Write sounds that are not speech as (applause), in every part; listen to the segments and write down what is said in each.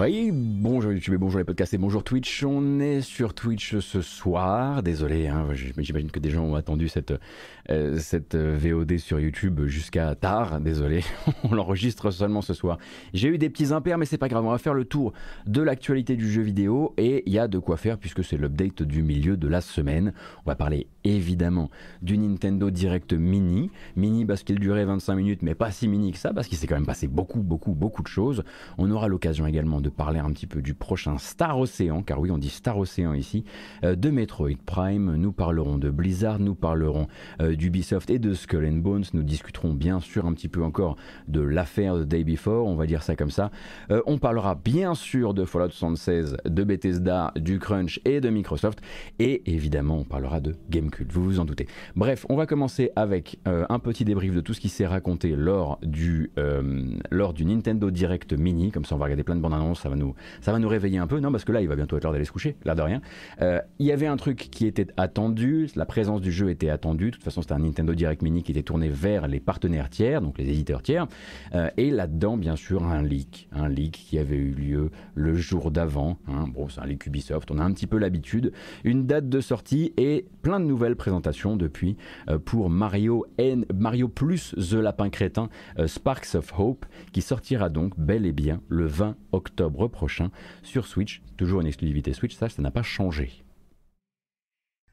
Oui, bonjour YouTube et bonjour les podcasts et bonjour Twitch. On est sur Twitch ce soir. Désolé, hein, j'imagine que des gens ont attendu cette, euh, cette euh, VOD sur YouTube jusqu'à tard. Désolé, (laughs) on l'enregistre seulement ce soir. J'ai eu des petits impairs, mais c'est pas grave. On va faire le tour de l'actualité du jeu vidéo et il y a de quoi faire puisque c'est l'update du milieu de la semaine. On va parler évidemment du Nintendo Direct Mini. Mini parce qu'il durait 25 minutes, mais pas si mini que ça parce qu'il s'est quand même passé beaucoup, beaucoup, beaucoup de choses. On aura l'occasion également de parler un petit peu du prochain Star Ocean, car oui, on dit Star Ocean ici, euh, de Metroid Prime. Nous parlerons de Blizzard, nous parlerons euh, d'Ubisoft et de Skull and Bones. Nous discuterons bien sûr un petit peu encore de l'affaire de Day Before, on va dire ça comme ça. Euh, on parlera bien sûr de Fallout 76, de Bethesda, du Crunch et de Microsoft. Et évidemment, on parlera de Gamecult, vous vous en doutez. Bref, on va commencer avec un petit débrief de tout ce qui s'est raconté lors du, lors du Nintendo Direct Mini. Comme ça, on va regarder plein de bandes annonces ça va nous, ça va nous réveiller un peu. Non, parce que là, il va bientôt être l'heure d'aller se coucher, l'air de rien. Euh, il y avait un truc qui était attendu, la présence du jeu était attendue. De toute façon, c'était un Nintendo Direct Mini qui était tourné vers les partenaires tiers, donc les éditeurs tiers. Euh, et là-dedans, bien sûr, un leak, un leak qui avait eu lieu le jour d'avant. Hein. Bon, c'est un leak Ubisoft, on a un petit peu l'habitude. Une date de sortie et plein de nouvelles présentations depuis euh, pour Mario N, Mario plus The Lapin Crétin, Sparks of Hope, qui sortira donc bel et bien le 20 octobre prochain sur Switch. Toujours une exclusivité Switch, ça, ça n'a pas changé.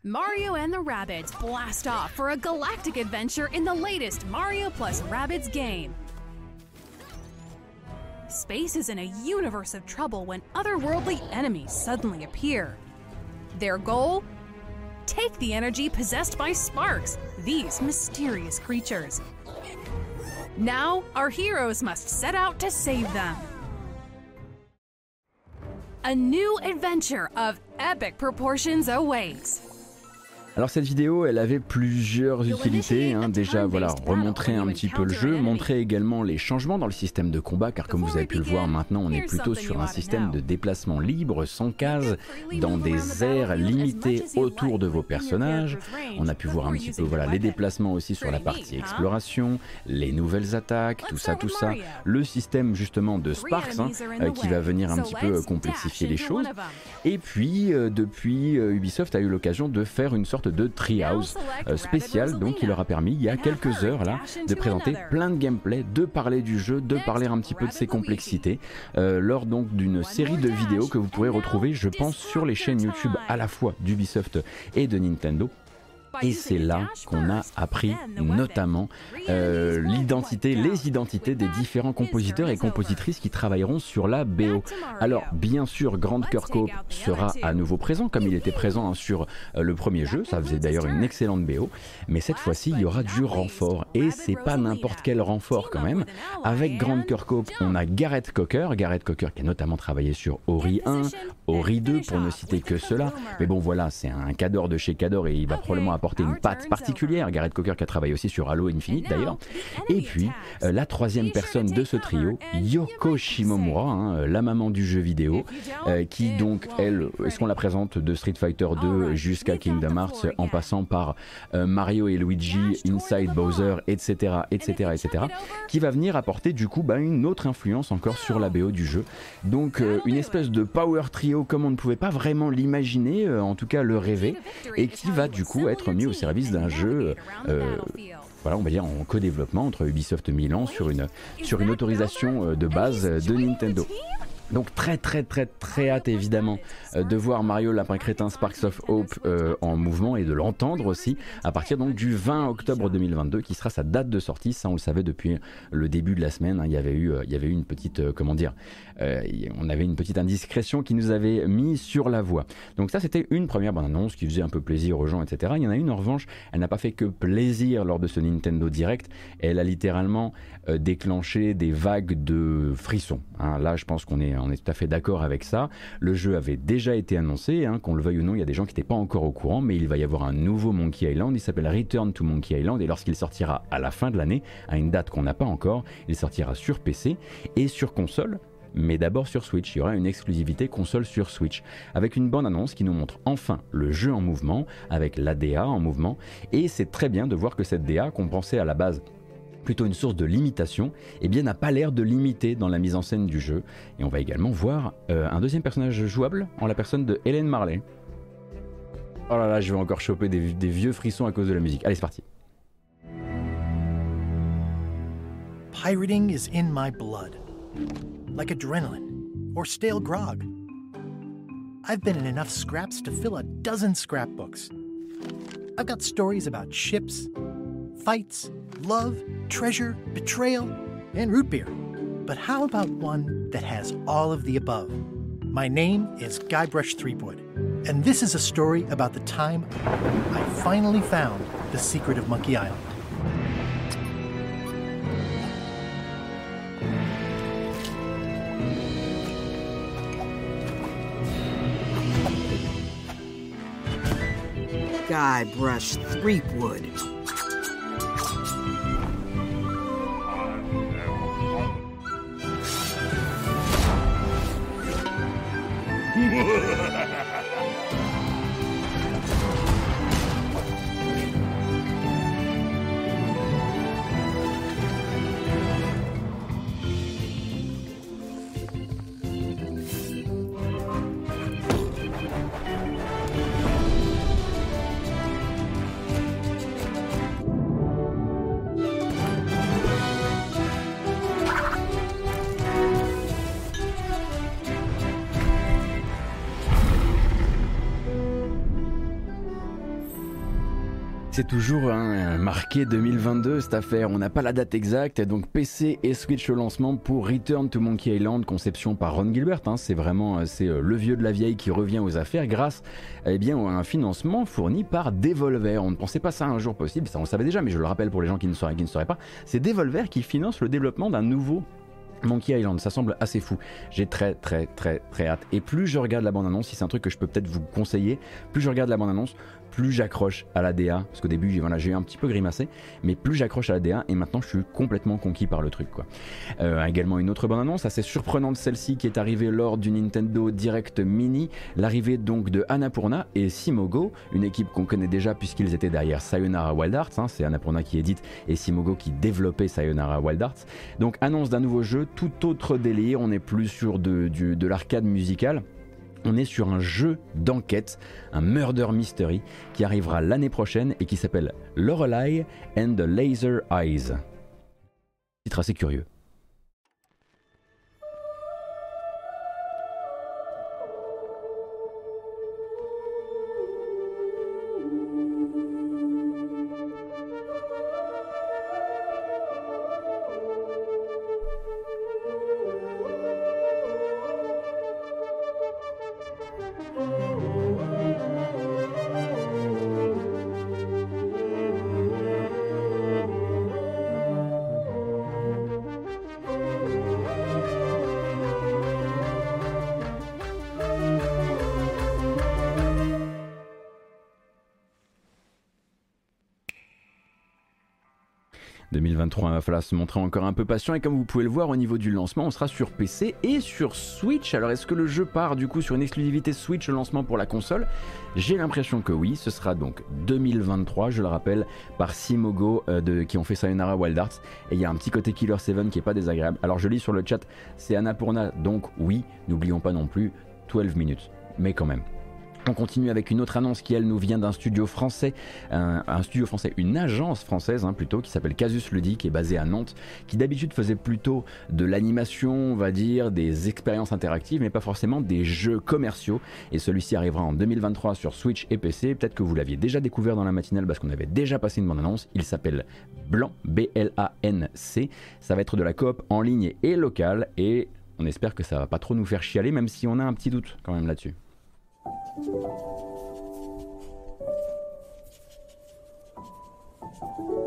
Mario and the Rabbids blast off for a galactic adventure in the latest Mario plus Rabbids game. Space is in a universe of trouble when otherworldly enemies suddenly appear. Their goal? Take the energy possessed by Sparks, these mysterious creatures. Now, our heroes must set out to save them. A new adventure of epic proportions awaits. Alors cette vidéo, elle avait plusieurs utilités. Hein. Déjà, voilà, remontrer un petit peu le jeu, montrer également les changements dans le système de combat, car comme vous avez pu le voir, maintenant on est plutôt sur un système de déplacement libre, sans cases, dans des aires limitées autour de vos personnages. On a pu voir un petit peu, voilà, les déplacements aussi sur la partie exploration, les nouvelles attaques, tout ça, tout ça. Le système justement de Sparks, hein, euh, qui va venir un petit peu euh, complexifier les choses. Et puis, euh, depuis, Ubisoft a eu l'occasion de faire une sorte de Treehouse euh, spécial, donc qui leur a permis, il y a quelques heures là, de présenter plein de gameplay, de parler du jeu, de parler un petit peu de ses complexités, euh, lors donc d'une série de vidéos que vous pourrez retrouver, je pense, sur les chaînes YouTube à la fois d'Ubisoft et de Nintendo. Et c'est là qu'on a appris notamment euh, l'identité, les identités des différents compositeurs et compositrices qui travailleront sur la BO. Alors bien sûr, Grand Kirkhope sera à nouveau présent, comme il était présent hein, sur euh, le premier jeu. Ça faisait d'ailleurs une excellente BO. Mais cette fois-ci, il y aura du renfort. Et c'est pas n'importe quel renfort quand même. Avec Grand Kirkhope, on a Gareth Cocker. Gareth Cocker qui a notamment travaillé sur Ori 1, Ori 2, pour ne citer que cela. Mais bon, voilà, c'est un cador de chez Cador et il va probablement apporter une patte particulière. Gareth Cocker qui a travaillé aussi sur Halo Infinite d'ailleurs. Et puis euh, la troisième personne de ce trio, Yoko Shimomura, hein, euh, la maman du jeu vidéo, euh, qui donc elle, est-ce qu'on la présente de Street Fighter 2 jusqu'à Kingdom Hearts, en passant par Mario et Luigi, Inside Bowser, etc., etc., etc., qui va venir apporter du coup bah, une autre influence encore sur la BO du jeu. Donc une espèce de power trio comme on ne pouvait pas vraiment l'imaginer, en tout cas le rêver, et qui va du coup être au service d'un jeu euh, voilà, on va dire en co-développement entre Ubisoft Milan sur une, autorisation euh, de base de Nintendo. Donc très très très très hâte évidemment euh, de voir Mario Lapin Crétin Sparks of Hope euh, en mouvement et de l'entendre aussi à partir donc du 20 octobre 2022 qui sera sa date de sortie. Ça on le savait depuis le début de la semaine. Hein. il y avait eu euh, il y avait eu une petite comment dire on avait une petite indiscrétion qui nous avait mis sur la voie. Donc ça c'était une première bonne annonce qui faisait un peu plaisir aux gens etc. Il y en a une en revanche elle n'a pas fait que plaisir lors de ce Nintendo Direct. Elle a littéralement déclenché des vagues de frissons. Hein. Là je pense qu'on est tout à fait d'accord avec ça. Le jeu avait déjà été annoncé, hein, qu'on le veuille ou non, il y a des gens qui n'étaient pas encore au courant, mais il va y avoir un nouveau Monkey Island, il s'appelle Return to Monkey Island, et lorsqu'il sortira à la fin de l'année, à une date qu'on n'a pas encore, il sortira sur PC et sur console, mais d'abord sur Switch. Il y aura une exclusivité console sur Switch, avec une bande-annonce qui nous montre enfin le jeu en mouvement, avec l'ADA en mouvement, et c'est très bien de voir que cette DA qu'on pensait à la base plutôt une source de limitation, eh bien n'a pas l'air de limiter dans la mise en scène du jeu. Et on va également voir euh, un deuxième personnage jouable en la personne de Hélène Marley. Oh là là, je vais encore choper des, des vieux frissons à cause de la musique. Allez, c'est parti. Pirating is in my blood, like adrenaline or stale grog. I've been in enough scraps to fill a dozen scrapbooks. I've got stories about ships, fights, love, treasure, betrayal, and root beer. But how about one that has all of the above? My name is Guybrush Threepwood, and this is a story about the time I finally found the secret of Monkey Island. Guybrush Threepwood. Toujours hein, marqué 2022 cette affaire, on n'a pas la date exacte, donc PC et Switch au lancement pour Return to Monkey Island, conception par Ron Gilbert, hein. c'est vraiment euh, c'est euh, le vieux de la vieille qui revient aux affaires grâce eh bien, à un financement fourni par Devolver. On ne pensait pas ça un jour possible, ça on le savait déjà, mais je le rappelle pour les gens qui ne sauraient, qui ne sauraient pas, c'est Devolver qui finance le développement d'un nouveau Monkey Island, ça semble assez fou. J'ai très très très très hâte. Et plus je regarde la bande-annonce, si c'est un truc que je peux peut-être vous conseiller, plus je regarde la bande-annonce, plus j'accroche à la DA, parce qu'au début j'ai voilà, eu un petit peu grimacé, mais plus j'accroche à la DA et maintenant je suis complètement conquis par le truc. Quoi. Euh, également une autre bande annonce assez surprenante celle-ci qui est arrivée lors du Nintendo Direct Mini, l'arrivée donc de Annapurna et Simogo, une équipe qu'on connaît déjà puisqu'ils étaient derrière Sayonara Wild Arts, hein, c'est Annapurna qui édite et Simogo qui développait Sayonara Wild Arts. Donc annonce d'un nouveau jeu, tout autre délire, on n'est plus sur de, de l'arcade musicale on est sur un jeu d'enquête, un murder mystery qui arrivera l'année prochaine et qui s'appelle Lorelei and the Laser Eyes. Titre assez curieux. 2023, il va falloir se montrer encore un peu patient. Et comme vous pouvez le voir au niveau du lancement, on sera sur PC et sur Switch. Alors est-ce que le jeu part du coup sur une exclusivité Switch au lancement pour la console? J'ai l'impression que oui, ce sera donc 2023, je le rappelle, par Simogo euh, qui ont fait Sayonara Wild Arts et il y a un petit côté Killer 7 qui est pas désagréable. Alors je lis sur le chat, c'est Annapurna, donc oui, n'oublions pas non plus 12 minutes, mais quand même. On continue avec une autre annonce qui, elle, nous vient d'un studio français, un, studio français, une agence française hein, plutôt, qui s'appelle Casus Ludique, qui est basée à Nantes, qui d'habitude faisait plutôt de l'animation, on va dire, des expériences interactives, mais pas forcément des jeux commerciaux. Et celui-ci arrivera en 2023 sur Switch et PC. Peut-être que vous l'aviez déjà découvert dans la matinale parce qu'on avait déjà passé une bonne annonce. Il s'appelle Blanc, B-L-A-N-C. Ça va être de la coop en ligne et locale, et on espère que ça va pas trop nous faire chialer, même si on a un petit doute quand même là-dessus. Thank you.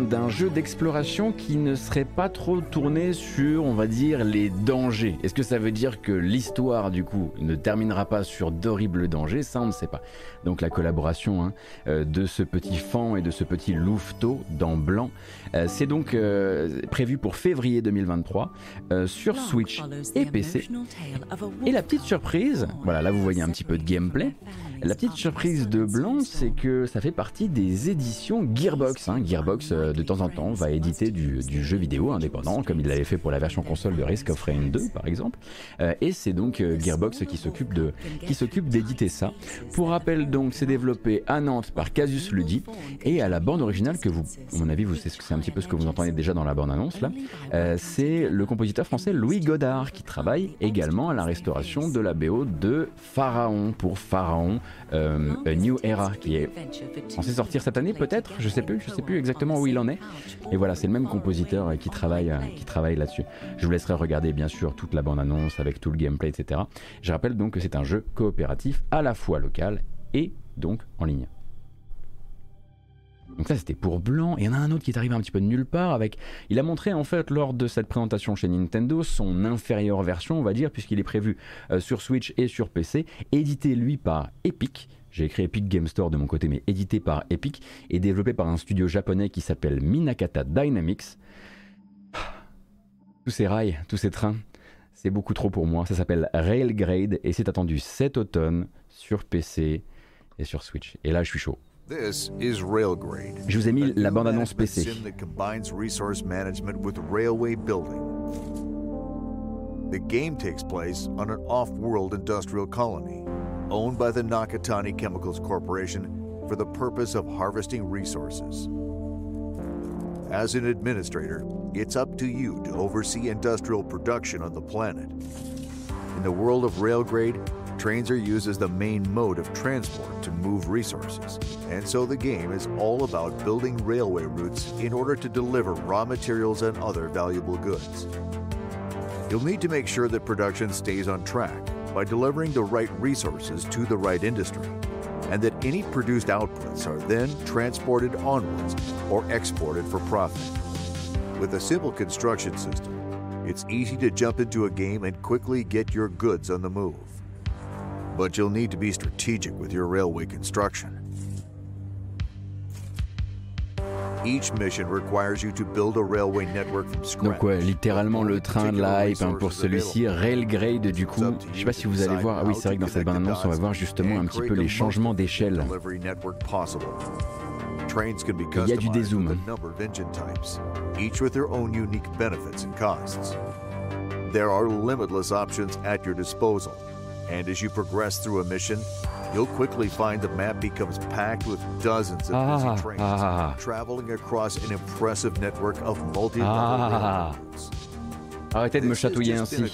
D'un jeu d'exploration qui ne serait pas trop tourné sur, on va dire, les dangers. Est-ce que ça veut dire que l'histoire, du coup, ne terminera pas sur d'horribles dangers? Ça, on ne sait pas. Donc la collaboration hein, euh, de ce petit fan et de ce petit louveteau dans blanc, euh, c'est donc euh, prévu pour février 2023 sur Switch et PC. Et la petite surprise, voilà, là vous voyez un petit peu de gameplay. La petite surprise de Blanc, c'est que ça fait partie des éditions Gearbox. Hein. Gearbox, de temps en temps, va éditer du, jeu vidéo indépendant, comme il l'avait fait pour la version console de Risk of Rain 2, par exemple. Euh, et c'est donc euh, Gearbox qui s'occupe de, qui s'occupe d'éditer ça. Pour rappel, donc, c'est développé à Nantes par Casus Ludi et à la bande originale que vous, à mon avis, vous c'est un petit peu ce que vous entendez déjà dans la bande annonce là. c'est le compositeur français Louis Godard qui travaille également à la restauration de la BO de Pharaon pour Pharaon euh, A New Era qui est censé sortir cette année peut-être, je sais plus, je sais plus exactement où il est. Et voilà, c'est le même compositeur qui travaille, euh, qui travaille là-dessus. Je vous laisserai regarder bien sûr toute la bande-annonce avec tout le gameplay, etc. Je rappelle donc que c'est un jeu coopératif à la fois local et donc en ligne. Donc ça c'était pour Blanc, et il y en a un autre qui est arrivé un petit peu de nulle part avec... Il a montré en fait lors de cette présentation chez Nintendo son inférieure version on va dire, puisqu'il est prévu euh, sur Switch et sur PC, édité lui par Epic, j'ai écrit Epic Game Store de mon côté, mais édité par Epic et développé par un studio japonais qui s'appelle Minakata Dynamics. Tous ces rails, tous ces trains, c'est beaucoup trop pour moi. Ça s'appelle Railgrade et c'est attendu cet automne sur PC et sur Switch. Et là, je suis chaud. This is Railgrade. Je vous ai mis la bande-annonce PC. that combines resource management with railway building. The game takes place on an off-world industrial colony owned by the Nakatani Chemicals Corporation for the purpose of harvesting resources. As an administrator, it's up to you to oversee industrial production on the planet. In the world of Railgrade, Trains are used as the main mode of transport to move resources, and so the game is all about building railway routes in order to deliver raw materials and other valuable goods. You'll need to make sure that production stays on track by delivering the right resources to the right industry, and that any produced outputs are then transported onwards or exported for profit. With a simple construction system, it's easy to jump into a game and quickly get your goods on the move. But you'll need to be strategic with your railway construction. Donc ouais, littéralement le train de la hype hein, pour celui-ci, Railgrade du coup. Je sais pas si vous allez voir, ah oui c'est vrai que dans cette bande-annonce on va voir justement un petit peu les changements d'échelle. Il y a du dézoom. There are limitless options at your disposal. And as you progress through a mission, you'll quickly find the map becomes packed with dozens of ah, busy trains ah, traveling across an impressive network of multi-level ah. Arrêtez de me chatouiller ainsi.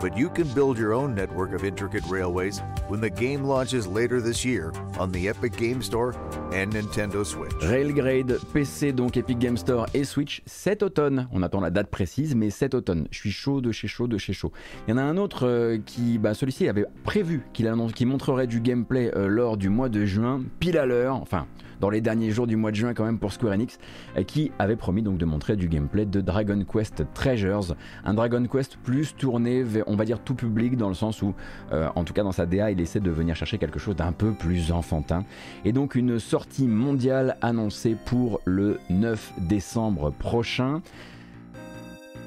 But you can build your own network of intricate railways when the game launches later this year on the Epic Game Store and Nintendo Switch. Railgrade PC donc Epic Game Store et Switch cet automne. On attend la date précise mais cet automne. Je suis chaud de chez chaud de chez chaud. Il y en a un autre euh, qui bah, celui-ci avait prévu qu'il montrerait du gameplay euh, lors du mois de juin pile à l'heure. Enfin dans les derniers jours du mois de juin quand même pour Square Enix, euh, qui avait promis donc de montrer du gameplay de Dragon Quest Treasures, un Dragon Quest plus tourné on va dire, tout public dans le sens où, euh, en tout cas dans sa DA, il essaie de venir chercher quelque chose d'un peu plus enfantin. Et donc une sortie mondiale annoncée pour le 9 décembre prochain.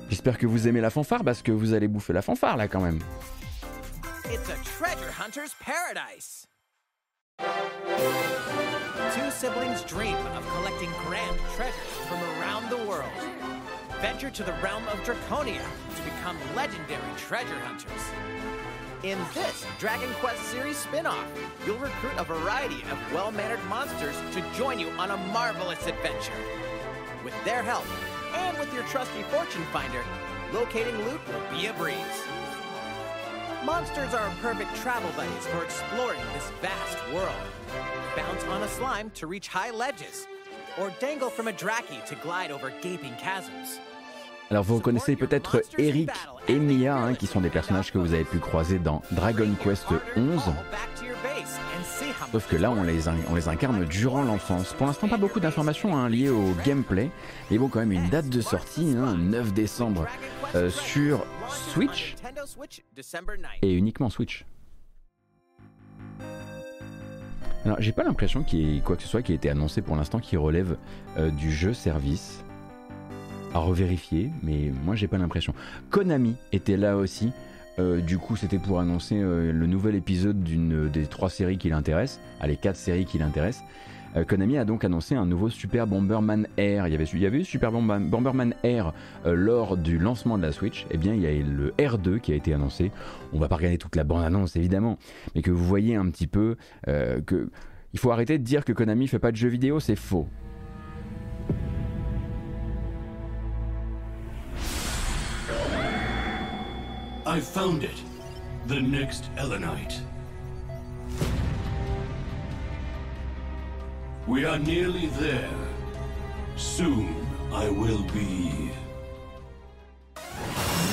J'espère que vous aimez la fanfare parce que vous allez bouffer la fanfare là quand même. It's a treasure hunter's paradise. Two siblings dream. Venture to the realm of Draconia to become legendary treasure hunters. In this Dragon Quest series spin-off, you'll recruit a variety of well-mannered monsters to join you on a marvelous adventure. With their help, and with your trusty fortune finder, locating loot will be a breeze. Monsters are perfect travel buddies for exploring this vast world. Bounce on a slime to reach high ledges, or dangle from a draki to glide over gaping chasms. Alors vous reconnaissez peut-être Eric et Mia, hein, qui sont des personnages que vous avez pu croiser dans Dragon Quest 11. Sauf que là, on les, on les incarne durant l'enfance. Pour l'instant, pas beaucoup d'informations hein, liées au gameplay. Mais bon, quand même, une date de sortie, 9 hein, décembre, euh, sur Switch. Et uniquement Switch. Alors, j'ai pas l'impression qu'il y ait quoi que ce soit qui ait été annoncé pour l'instant qui relève euh, du jeu service. À revérifier, mais moi j'ai pas l'impression. Konami était là aussi. Euh, du coup, c'était pour annoncer euh, le nouvel épisode d'une des trois séries qui l'intéressent, allez, quatre séries qui l'intéressent. Konami a donc annoncé un nouveau Super Bomberman Air. Il y avait, y avait eu Super Bomberman Air lors du lancement de la Switch. Eh bien, il y a le R2 qui a été annoncé. On va pas regarder toute la bande-annonce évidemment, mais que vous voyez un petit peu que il faut arrêter de dire que Konami fait pas de jeux vidéo, c'est faux. I found it. The next Elenite. We are nearly there. Soon I will be.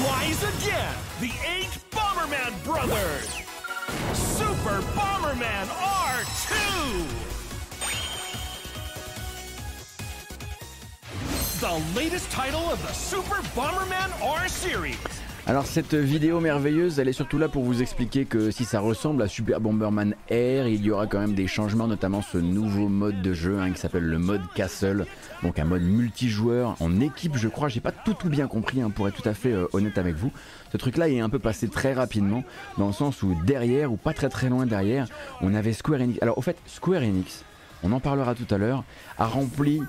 Rise again! The eight Bomberman brothers! Super Bomberman R2! The latest title of the Super Bomberman R series. Alors cette vidéo merveilleuse, elle est surtout là pour vous expliquer que si ça ressemble à Super Bomberman Air, il y aura quand même des changements, notamment ce nouveau mode de jeu hein, qui s'appelle le mode Castle, donc un mode multijoueur en équipe je crois, j'ai pas tout tout bien compris hein, pour être tout à fait euh, honnête avec vous. Ce truc là est un peu passé très rapidement, dans le sens où derrière, ou pas très très loin derrière, on avait Square Enix. Alors au fait, Square Enix, on en parlera tout à l'heure, a rempli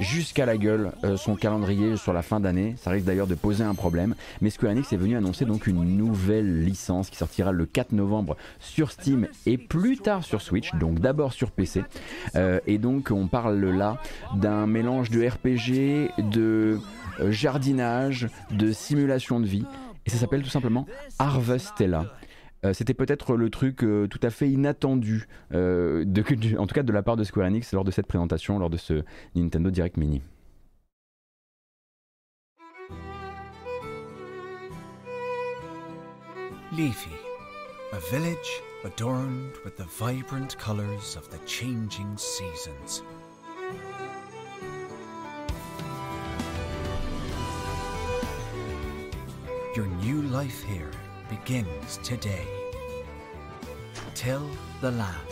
jusqu'à la gueule euh, son calendrier sur la fin d'année. Ça risque d'ailleurs de poser un problème. Mais Square Enix est venu annoncer donc une nouvelle licence qui sortira le 4 novembre sur Steam et plus tard sur Switch, donc d'abord sur PC. Euh, et donc on parle là d'un mélange de RPG, de euh, jardinage, de simulation de vie. Et ça s'appelle tout simplement Harvestella. Euh, c'était peut-être le truc euh, tout à fait inattendu, euh, de, en tout cas de la part de Square Enix lors de cette présentation, lors de ce Nintendo Direct Mini. Leafy, a village adorned with the vibrant colors of the changing seasons. Your new life here begins today. Till the land,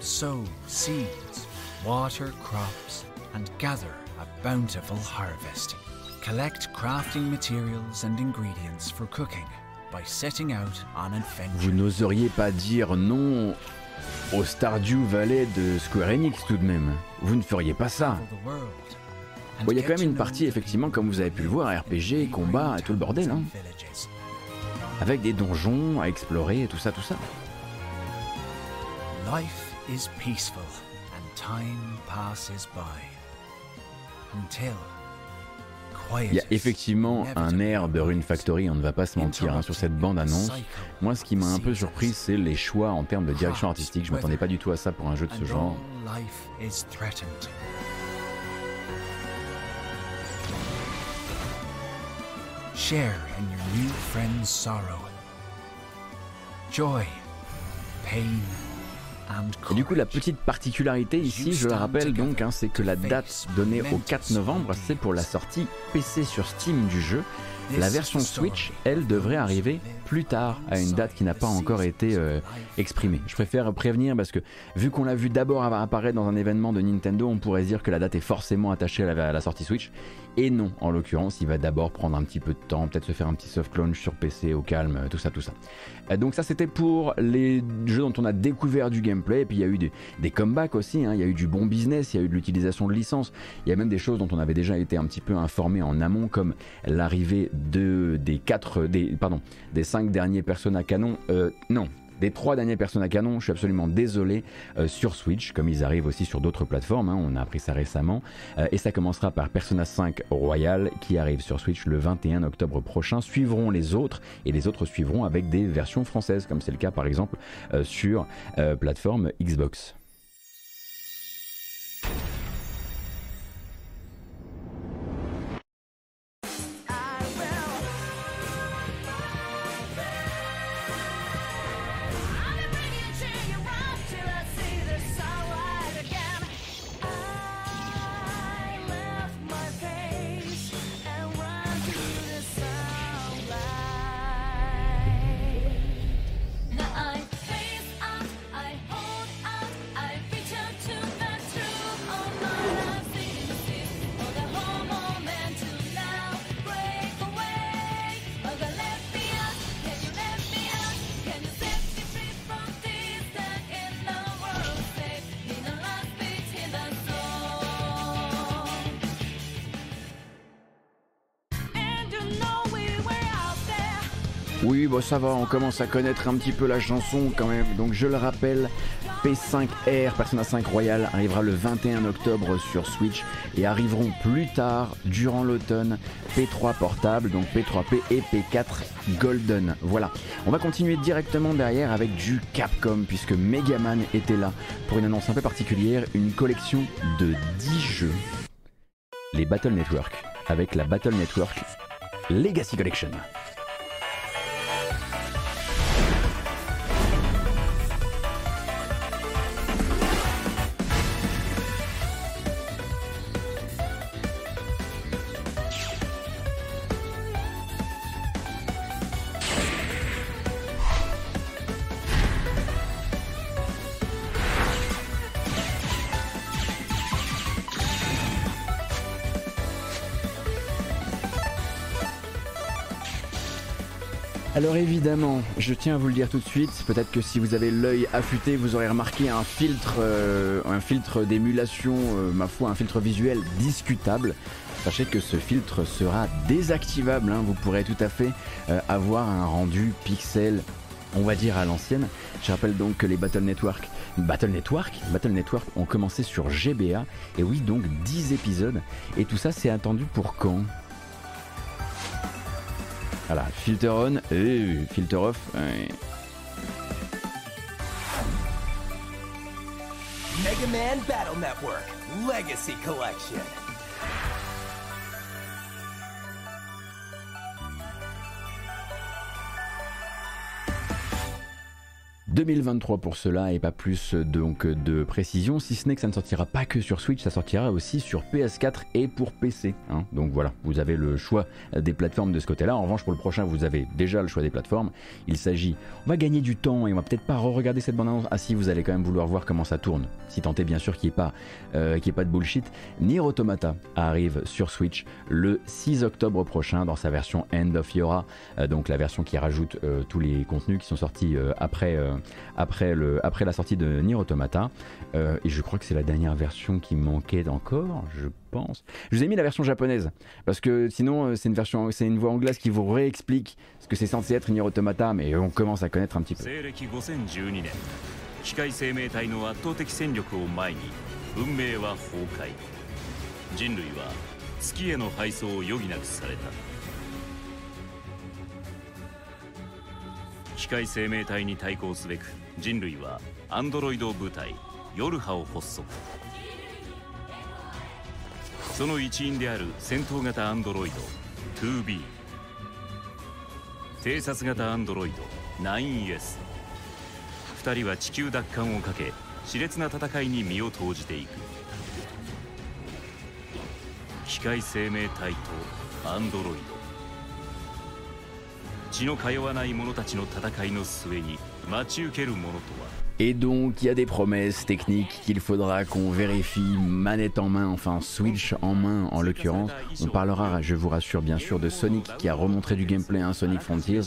sow seeds, water crops, and gather a bountiful harvest. Collect crafting materials and ingredients for cooking by setting out on adventure. Vous n'oseriez pas dire non au Stardew Valley de Square Enix tout de même. Vous ne feriez pas ça. Bon, il y a quand même une partie, effectivement, comme vous avez pu le voir, RPG, combat et tout le bordel. Hein avec des donjons à explorer et tout ça, tout ça. Life is peaceful and time passes by until il y a effectivement un air de Rune Factory, on ne va pas se mentir, hein, sur cette bande-annonce. Moi, ce qui m'a un peu surpris, c'est les choix en termes de direction artistique. Je m'attendais pas du tout à ça pour un jeu de ce genre. Share in your new friend's sorrow. Joy, pain, et du coup, la petite particularité ici, je le rappelle donc, hein, c'est que la date donnée au 4 novembre, c'est pour la sortie PC sur Steam du jeu. La version Switch, elle, devrait arriver plus tard, à une date qui n'a pas encore été euh, exprimée. Je préfère prévenir parce que vu qu'on l'a vu d'abord apparaître dans un événement de Nintendo, on pourrait dire que la date est forcément attachée à la sortie Switch. Et non, en l'occurrence, il va d'abord prendre un petit peu de temps, peut-être se faire un petit soft launch sur PC au calme, tout ça, tout ça. Euh, donc ça, c'était pour les jeux dont on a découvert du gameplay. Et puis il y a eu des, comebacks aussi, hein. il y a eu du bon business, il y a eu de l'utilisation de licences. Il y a même des choses dont on avait déjà été un petit peu informé en amont, comme l'arrivée de, des quatre, des, pardon, des cinq derniers Persona Canon. Euh, non, des trois derniers à canon, je suis absolument désolé, euh, sur Switch, comme ils arrivent aussi sur d'autres plateformes, hein, on a appris ça récemment. Euh, et ça commencera par Persona 5 Royal qui arrive sur Switch le 21 octobre prochain. Suivront les autres et les autres suivront avec des versions françaises, comme c'est le cas par exemple euh, sur plateforme Xbox. On commence à connaître un petit peu la chanson quand même. Donc je le rappelle, P5R, Persona 5 Royal arrivera le 21 octobre sur Switch et arriveront plus tard, durant l'automne, P3 portable, donc P3P et P4 Golden. Voilà. On va continuer directement derrière avec du Capcom puisque Megaman était là pour une annonce un peu particulière, une collection de 10 jeux. Les Battle Network avec la Battle Network Legacy Collection. Je tiens à vous le dire tout de suite, peut-être que si vous avez l'œil affûté, vous aurez remarqué un filtre, euh, un filtre d'émulation, euh, ma foi, un filtre visuel discutable. Sachez que ce filtre sera désactivable, hein. vous pourrez tout à fait euh, avoir un rendu pixel, on va dire à l'ancienne. Je rappelle donc que les Battle Network, Battle Network, Battle Network ont commencé sur GBA, et oui donc 10 épisodes, et tout ça c'est attendu pour quand? Voilà, filter on, filter off. Mega Man Battle Network Legacy Collection. 2023 pour cela et pas plus donc de précision, si ce n'est que ça ne sortira pas que sur Switch, ça sortira aussi sur PS4 et pour PC. Hein. Donc voilà, vous avez le choix des plateformes de ce côté-là. En revanche, pour le prochain, vous avez déjà le choix des plateformes. Il s'agit, on va gagner du temps et on va peut-être pas re-regarder cette bande-annonce. Ah si, vous allez quand même vouloir voir comment ça tourne. Si tant est bien sûr qu'il n'y ait, pas, euh, pas de bullshit. Nier Automata arrive sur Switch le 6 octobre prochain dans sa version End of Yora, euh, donc la version qui rajoute euh, tous les contenus qui sont sortis après après, le, après la sortie de Nier Automata. Euh, et je crois que c'est la dernière version qui manquait encore, je pense. Je vous ai mis la version japonaise, parce que sinon euh, c'est une version, c'est une voix anglaise qui vous réexplique ce que c'est censé être Nier Automata, mais on commence à connaître un petit peu. 機械生命体に 機械生命体に対抗すべく人類はアンドロイド部隊ヨルハを発足。その一員である戦闘型アンドロイド 2B 偵察型アンドロイド 9S 2人は地球奪還をかけ熾烈な戦いに身を投じていく。機械生命体とアンドロイド。血の通わない者たちの戦いの末に待ち受けるものとは Et donc, il y a des promesses techniques qu'il faudra qu'on vérifie manette en main, enfin Switch en main en l'occurrence. On parlera, je vous rassure, bien sûr, de Sonic qui a remontré du gameplay, un Sonic Frontiers.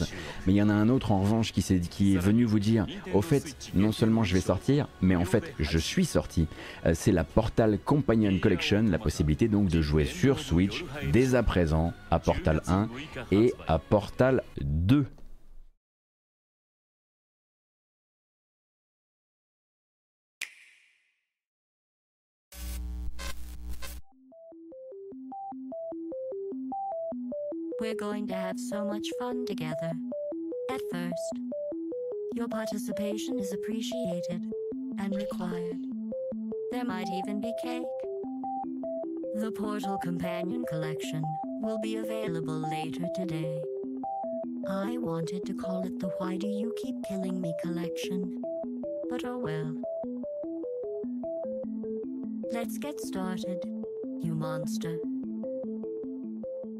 Mais il y en a un autre en revanche qui, est, qui est venu vous dire au fait, non seulement je vais sortir, mais en fait, je suis sorti. Euh, c'est la Portal Companion Collection, la possibilité donc de jouer sur Switch dès à présent à Portal 1 et à Portal 2. We're going to have so much fun together. At first, your participation is appreciated and required. There might even be cake. The Portal Companion Collection will be available later today. I wanted to call it the Why Do You Keep Killing Me collection, but oh well. Let's get started, you monster.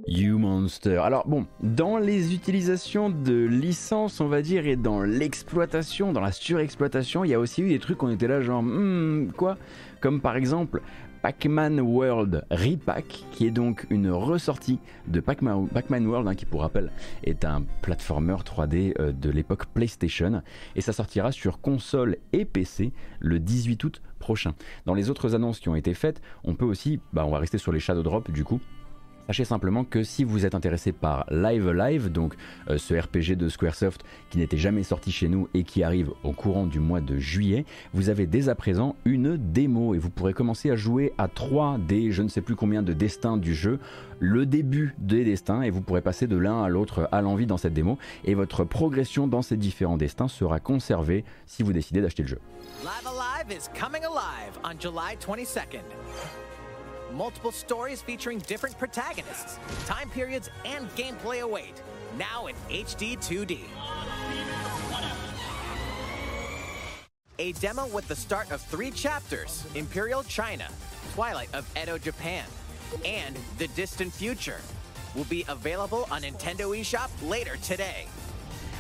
You Monster. Alors bon, dans les utilisations de licences, on va dire, et dans l'exploitation, dans la surexploitation, il y a aussi eu des trucs on était là genre, hmm, quoi? Comme par exemple Pac-Man World Repack, qui est donc une ressortie de Pac-Man World, hein, qui pour rappel est un platformer 3D euh, de l'époque PlayStation, et ça sortira sur console et PC le 18 août prochain. Dans les autres annonces qui ont été faites, on peut aussi, bah, on va rester sur les Shadow Drop du coup, Sachez simplement que si vous êtes intéressé par Live Live, donc euh, ce RPG de Squaresoft qui n'était jamais sorti chez nous et qui arrive au courant du mois de juillet, vous avez dès à présent une démo et vous pourrez commencer à jouer à trois des je ne sais plus combien de destins du jeu, le début des destins et vous pourrez passer de l'un à l'autre à l'envie dans cette démo et votre progression dans ces différents destins sera conservée si vous décidez d'acheter le jeu. Live Alive is coming alive on July 22nd. Multiple stories featuring different protagonists, time periods, and gameplay await. Now in HD 2D. A demo with the start of three chapters Imperial China, Twilight of Edo Japan, and The Distant Future will be available on Nintendo eShop later today.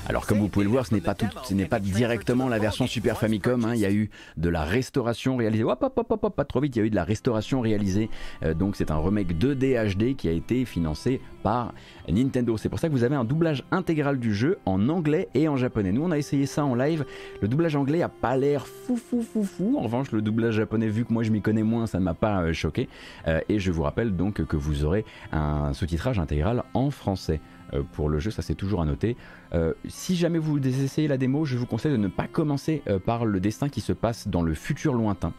Alors comme vous pouvez le voir, ce n'est pas, tout, ce n'est pas directement la version Super Famicom. Hein. Il y a eu de la restauration réalisée. Hop, hop, hop, hop, pas trop vite. Il y a eu de la restauration réalisée. Euh, donc c'est un remake 2D HD qui a été financé par Nintendo. C'est pour ça que vous avez un doublage intégral du jeu en anglais et en japonais. Nous on a essayé ça en live. Le doublage anglais a pas l'air fou fou fou fou. En revanche, le doublage japonais, vu que moi je m'y connais moins, ça ne m'a pas euh, choqué. Euh, et je vous rappelle donc que vous aurez un sous-titrage intégral en français. Pour le jeu, ça c'est toujours à noter. Euh, si jamais vous essayez la démo, je vous conseille de ne pas commencer euh, par le destin qui se passe dans le futur lointain,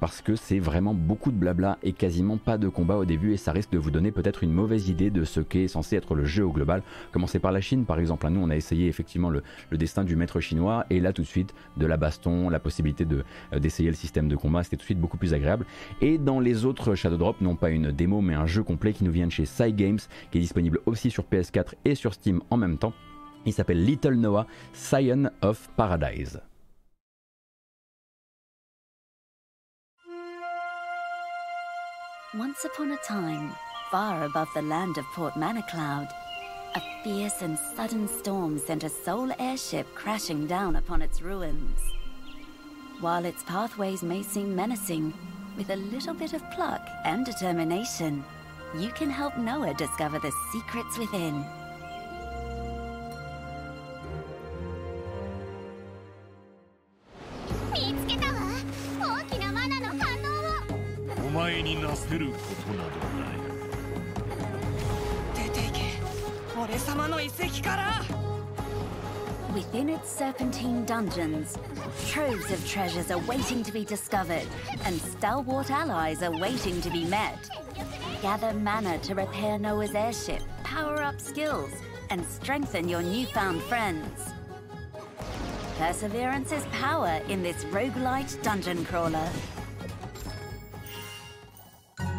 parce que c'est vraiment beaucoup de blabla et quasiment pas de combat au début, et ça risque de vous donner peut-être une mauvaise idée de ce qu'est censé être le jeu au global. Commencez par la Chine, par exemple. Nous, on a essayé effectivement le, destin du maître chinois, et là tout de suite de la baston, la possibilité de d'essayer le système de combat, c'était tout de suite beaucoup plus agréable. Et dans les autres Shadow Drop, non pas une démo, mais un jeu complet qui nous vient de chez Cygames, qui est disponible aussi sur PS4 et sur Steam en même temps. Il s'appelle Little Noah, Scion of Paradise. Once upon a time, far above the land of Port Manacloud, a fierce and sudden storm sent a soul airship crashing down upon its ruins. While its pathways may seem menacing, with a little bit of pluck and determination, you can help Noah discover the secrets within. 前になせることなどない出ていけ俺様の遺跡から Within its serpentine dungeons, troves of treasures are waiting to be discovered, and stalwart allies are waiting to be met. Gather mana to repair Noah's airship, power up skills, and strengthen your newfound friends. Perseverance is power in this roguelite dungeon crawler.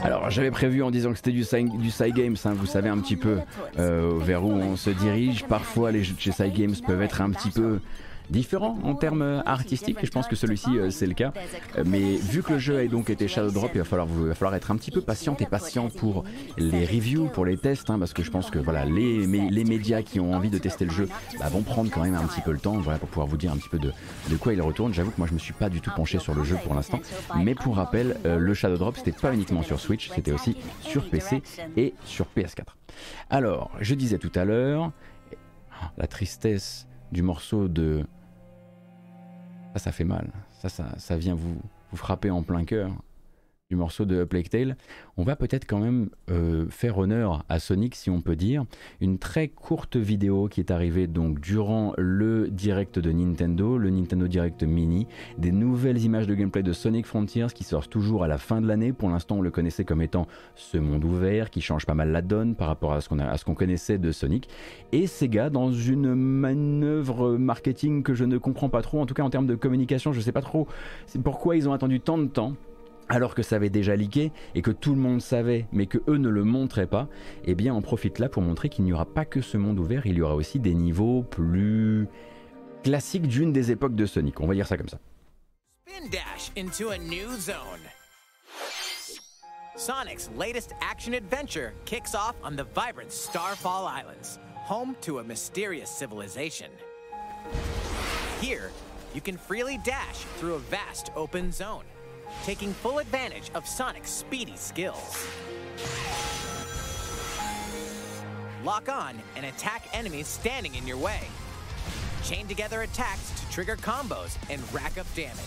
Alors j'avais prévu en disant que c'était du du side games, hein, vous savez un petit peu euh, vers où on se dirige. Parfois les jeux de chez side games peuvent être un petit peu différent en termes artistiques et je pense que celui-ci euh, c'est le cas. Euh, mais vu que le jeu a donc été Shadow Drop, il va falloir, va falloir être un petit peu patient et patient pour les reviews, pour les tests, hein, parce que je pense que voilà les, les médias qui ont envie de tester le jeu bah, vont prendre quand même un petit peu le temps voilà, pour pouvoir vous dire un petit peu de, de quoi il retourne. J'avoue que moi je me suis pas du tout penché sur le jeu pour l'instant, mais pour rappel, euh, le Shadow Drop c'était pas uniquement sur Switch, c'était aussi sur PC et sur PS4. Alors, je disais tout à l'heure, la tristesse du morceau de ça, fait mal. Ça, ça, vient vous, vous frapper en plein cœur du morceau de Plague Tale, on va peut-être quand même euh, faire honneur à Sonic si on peut dire. Une très courte vidéo qui est arrivée donc durant le direct de Nintendo, le Nintendo Direct Mini, des nouvelles images de gameplay de Sonic Frontiers qui sortent toujours à la fin de l'année. Pour l'instant on le connaissait comme étant ce monde ouvert qui change pas mal la donne par rapport à ce qu'on, connaissait de Sonic. Et Sega dans une manœuvre marketing que je ne comprends pas trop, en tout cas en termes de communication je sais pas trop pourquoi ils ont attendu tant de temps alors que ça avait déjà leaké et que tout le monde savait mais que eux ne le montraient pas, eh bien on profite là pour montrer qu'il n'y aura pas que ce monde ouvert, il y aura aussi des niveaux plus classiques d'une des époques de Sonic, on va dire ça comme ça. Spin dash into a new zone. Sonic's latest action adventure kicks off on the vibrant Starfall Islands, home to a mysterious civilization. Here, you can freely dash through a vast open zone taking full advantage of Sonic's speedy skills. Lock on and attack enemies standing in your way. Chain together attacks to trigger combos and rack up damage.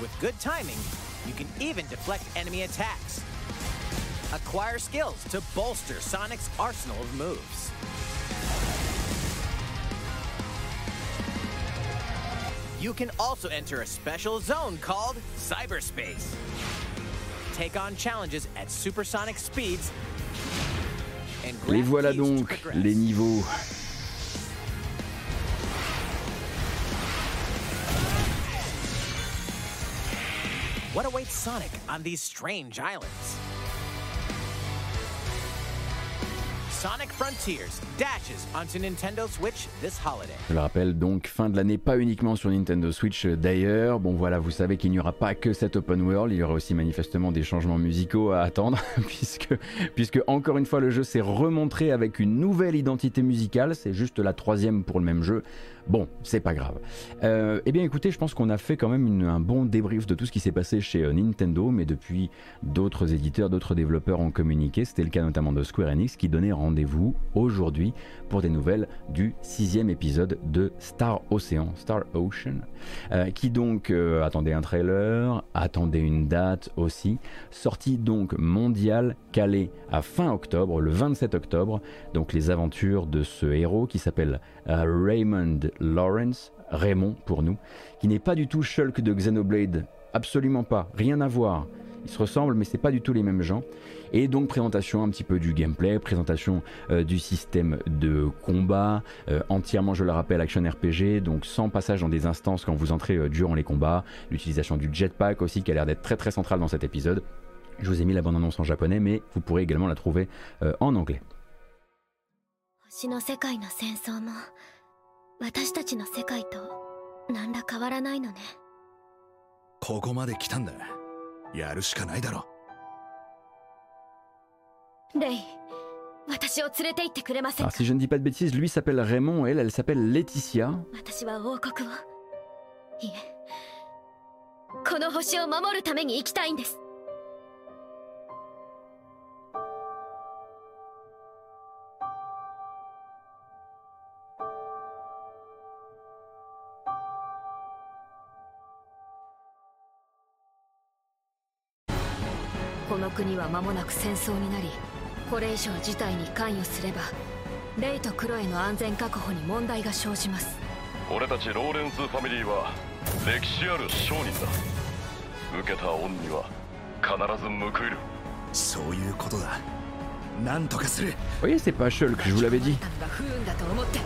With good timing, you can even deflect enemy attacks. Acquire skills to bolster Sonic's arsenal of moves. You can also enter a special zone called cyberspace. Take on challenges at supersonic speeds. And Et voilà donc les niveaux. What awaits Sonic on these strange islands? Sonic Frontiers dashes onto Nintendo Switch this holiday. Je le rappelle donc, fin de l'année, pas uniquement sur Nintendo Switch euh, d'ailleurs. Bon voilà, vous savez qu'il n'y aura pas que cet open world, il y aura aussi manifestement des changements musicaux à attendre, (laughs) puisque, puisque encore une fois le jeu s'est remontré avec une nouvelle identité musicale, c'est juste la troisième pour le même jeu. Bon, c'est pas grave. Euh, eh bien écoutez, je pense qu'on a fait quand même un bon débrief de tout ce qui s'est passé chez euh, Nintendo, mais depuis d'autres éditeurs, d'autres développeurs ont communiqué. C'était le cas notamment de Square Enix qui donnait rendez-vous aujourd'hui pour des nouvelles du sixième épisode de Star Ocean, Star Ocean, euh, qui donc attendait un trailer, attendait une date aussi, sortie donc mondiale calée à fin octobre, le 27 octobre, donc les aventures de ce héros qui s'appelle Raymond Lawrence, Raymond pour nous, qui n'est pas du tout Shulk de Xenoblade, absolument pas, rien à voir. Ils se ressemblent, mais c'est pas du tout les mêmes gens. Et donc présentation un petit peu du gameplay, présentation euh, du système de combat, euh, entièrement, je le rappelle, action RPG, donc sans passage dans des instances quand vous entrez euh, durant les combats, l'utilisation du jetpack aussi qui a l'air d'être très très central dans cet épisode. Je vous ai mis la bande-annonce en japonais, mais vous pourrez également la trouver en anglais. 私たちの世界と何ら変わらないのねここまで来たんだやるしかないだろレイ私を連れて行ってくれませんか si je ne dis pas de bêtises, lui s'appelle Raymond, elle, elle s'appelle Laetitia. 国は間もなく戦争になりこれ以上事態に関与すればレイとクロエの安全確保に問題が生じます。俺たちローレンスファミリーは歴史ある商人だ。受けた恩には必ず報いる。そういうことだ。なんとかする。Oui, c'est pas Shulk, je vous l'avais dit. 不運だと思ってこ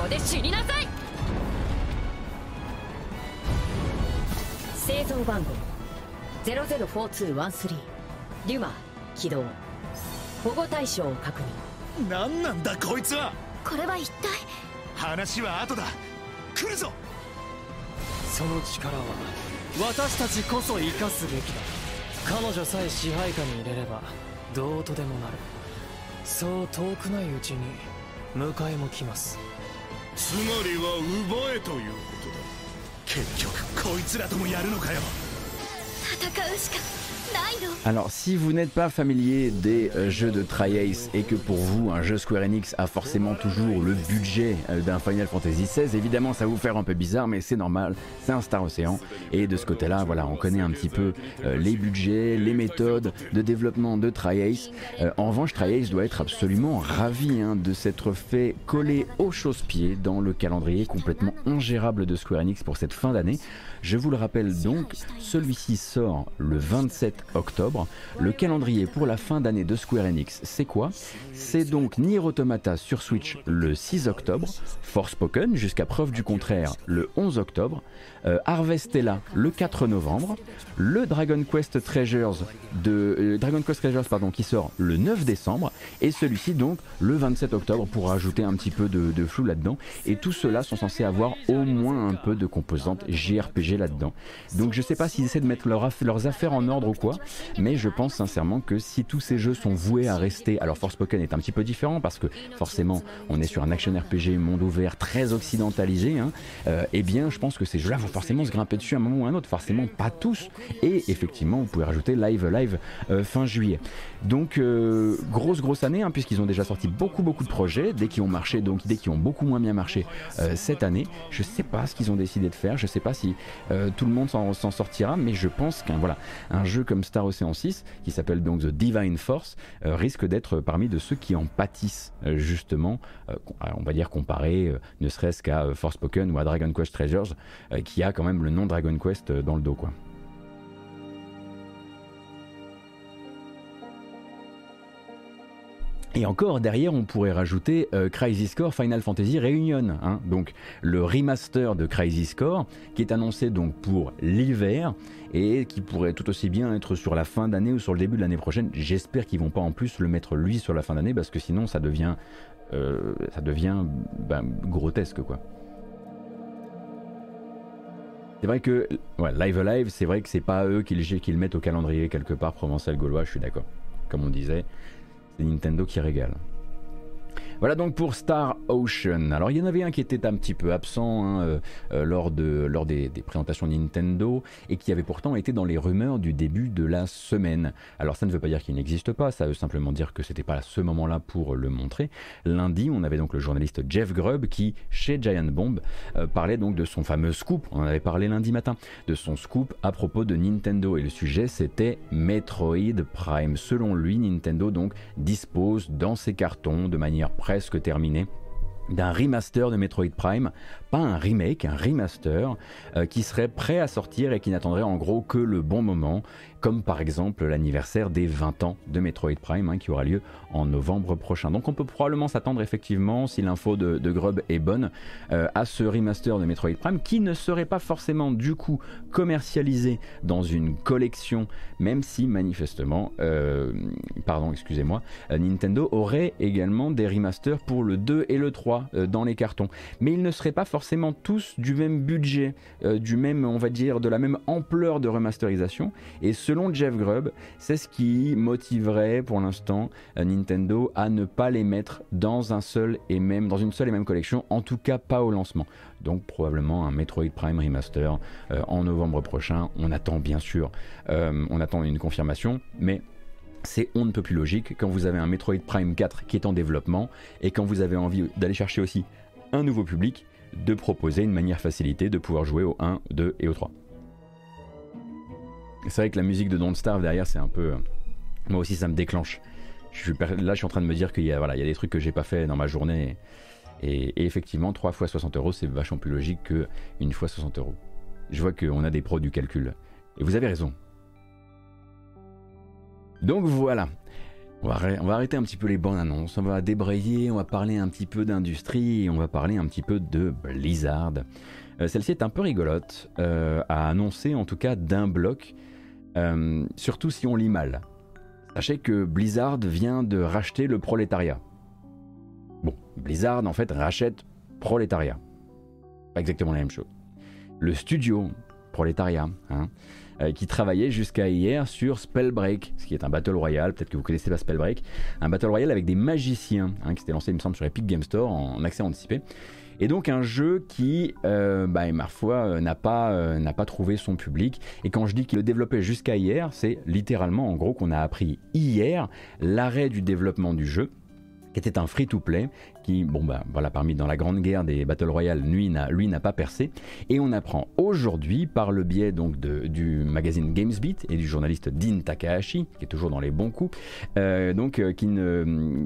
こで死になさい。製造番号004213デュマ起動。保護対象を確認。何なんだこいつは。これは一体？話は後だ。来るぞ。その力は私たちこそ生かすべきだ。彼女さえ支配下に入れればどうとでもなる。そう遠くないうちに迎えも来ます。つまりは奪えということだ。結局こいつらともやるのかよ。戦うしか Alors, si vous n'êtes pas familier des euh, jeux de Tri-Ace et que pour vous, un jeu Square Enix a forcément toujours le budget euh, d'un Final Fantasy XVI, évidemment, ça va vous faire un peu bizarre, mais c'est normal, c'est un Star Ocean. Et de ce côté-là, voilà, on connaît un petit peu euh, les budgets, les méthodes de développement de Tri-Ace. en revanche, Tri-Ace doit être absolument ravi hein, de s'être fait coller au chausse-pied dans le calendrier complètement ingérable de Square Enix pour cette fin d'année. Je vous le rappelle donc, celui-ci sort le 27 octobre. Le calendrier pour la fin d'année de Square Enix, c'est quoi? C'est donc Nier Automata sur Switch le 6 octobre, Forspoken jusqu'à preuve du contraire le 11 octobre, euh, Harvestella le 4 novembre, le Dragon Quest Treasures de euh, Dragon Quest Treasures pardon qui sort le 9 décembre et celui-ci donc le 27 octobre pour ajouter un petit peu de, flou là-dedans et tout cela sont censés avoir au moins un peu de composantes JRPG là-dedans. Donc je sais pas s'ils essaient de mettre leurs affaires en ordre ou quoi, mais je pense sincèrement que si tous ces jeux sont voués à rester, alors Forspoken est un petit peu différent parce que forcément on est sur un action RPG monde ouvert très occidentalisé, hein, euh, eh bien je pense que ces jeux-là vont forcément se grimper dessus à un moment ou à un autre, forcément pas tous, et effectivement vous pouvez rajouter Live Live euh, fin juillet. Donc euh, grosse grosse année hein, puisqu'ils ont déjà sorti beaucoup beaucoup de projets, dès qui ont marché, donc dès qui ont beaucoup moins bien marché cette année. Je sais pas ce qu'ils ont décidé de faire, je sais pas si euh, tout le monde s'en sortira, mais je pense qu'un voilà, un jeu comme Star Ocean 6, qui s'appelle donc The Divine Force, risque d'être parmi de ceux qui en pâtissent justement, on va dire comparé ne serait-ce qu'à Forspoken ou à Dragon Quest Treasures, qui a quand même le nom Dragon Quest dans le dos quoi. Et encore derrière, on pourrait rajouter euh, Crisis Core Final Fantasy Reunion, hein. donc le remaster de Crisis Core qui est annoncé donc pour l'hiver et qui pourrait tout aussi bien être sur la fin d'année ou sur le début de l'année prochaine. J'espère qu'ils vont pas en plus le mettre lui sur la fin d'année parce que sinon ça devient, euh, ça devient ben, grotesque quoi. C'est vrai que ouais, Live Alive, c'est vrai que c'est pas eux qui le, qui le mettent au calendrier quelque part provençal gaulois, je suis d'accord. Comme on disait, Nintendo qui régale. Voilà donc pour Star Ocean. Alors il y en avait un qui était un petit peu absent hein, euh, euh, lors, de, lors des, présentations Nintendo et qui avait pourtant été dans les rumeurs du début de la semaine. Alors ça ne veut pas dire qu'il n'existe pas, ça veut simplement dire que c'était pas à ce moment-là pour le montrer. Lundi, on avait donc le journaliste Jeff Grubb qui, chez Giant Bomb, euh, parlait donc de son fameux scoop, on en avait parlé lundi matin, de son scoop à propos de Nintendo et le sujet c'était Metroid Prime. Selon lui, Nintendo donc dispose dans ses cartons de manière presque terminé d'un remaster de Metroid Prime, pas un remake, un remaster, euh, qui serait prêt à sortir et qui n'attendrait en gros que le bon moment comme par exemple l'anniversaire des 20 ans de Metroid Prime hein, qui aura lieu en novembre prochain. Donc on peut probablement s'attendre effectivement, si l'info de, Grub est bonne, euh, à ce remaster de Metroid Prime qui ne serait pas forcément du coup commercialisé dans une collection, même si manifestement, euh, pardon, excusez-moi, euh, Nintendo aurait également des remasters pour le 2 et le 3 dans les cartons. Mais ils ne seraient pas forcément tous du même budget, du même, on va dire, de la même ampleur de remasterisation. Et ce selon Jeff Grubb, c'est ce qui motiverait pour l'instant euh, Nintendo à ne pas les mettre dans un seul et même dans une seule et même collection, en tout cas pas au lancement. Donc probablement un Metroid Prime Remaster euh, en novembre prochain. On attend bien sûr, euh, on attend une confirmation, mais c'est on ne peut plus logique quand vous avez un Metroid Prime 4 qui est en développement et quand vous avez envie d'aller chercher aussi un nouveau public, de proposer une manière facilitée de pouvoir jouer au 1, 2 et au 3. C'est vrai que la musique de Don't Starve derrière, c'est un peu. Euh, moi aussi, ça me déclenche. Là, je suis en train de me dire qu'il y, a, voilà, il y a des trucs que j'ai pas fait dans ma journée. Et, effectivement, 3 fois 60 euros, c'est vachement plus logique que une fois 60 euros. Je vois qu'on a des pros du calcul. Et vous avez raison. Donc voilà. On va, arrêter un petit peu les bandes annonces, on va débrayer, on va parler un petit peu d'industrie, on va parler un petit peu de Blizzard. Euh, celle-ci est un peu rigolote, euh, à annoncer en tout cas d'un bloc euh, surtout si on lit mal. Sachez que Blizzard vient de racheter le prolétariat. Bon, Blizzard en fait rachète prolétariat. Pas exactement la même chose. Le studio prolétariat, hein, euh, qui travaillait jusqu'à hier sur Spellbreak, ce qui est un battle royale, peut-être que vous connaissez pas Spellbreak, un battle royale avec des magiciens, hein, qui s'était lancé il me semble sur Epic Game Store en accès anticipé. Et donc un jeu qui, euh, bah, ma foi, euh, n'a pas, euh, n'a pas trouvé son public. Et quand je dis qu'il le développait jusqu'à hier, c'est littéralement en gros qu'on a appris hier l'arrêt du développement du jeu qui était un free-to-play, qui, bon ben voilà, parmi dans la grande guerre des Battle Royale, lui n'a pas percé. Et on apprend aujourd'hui, par le biais donc de, du magazine GamesBeat et du journaliste Dean Takahashi, qui est toujours dans les bons coups, euh, donc euh,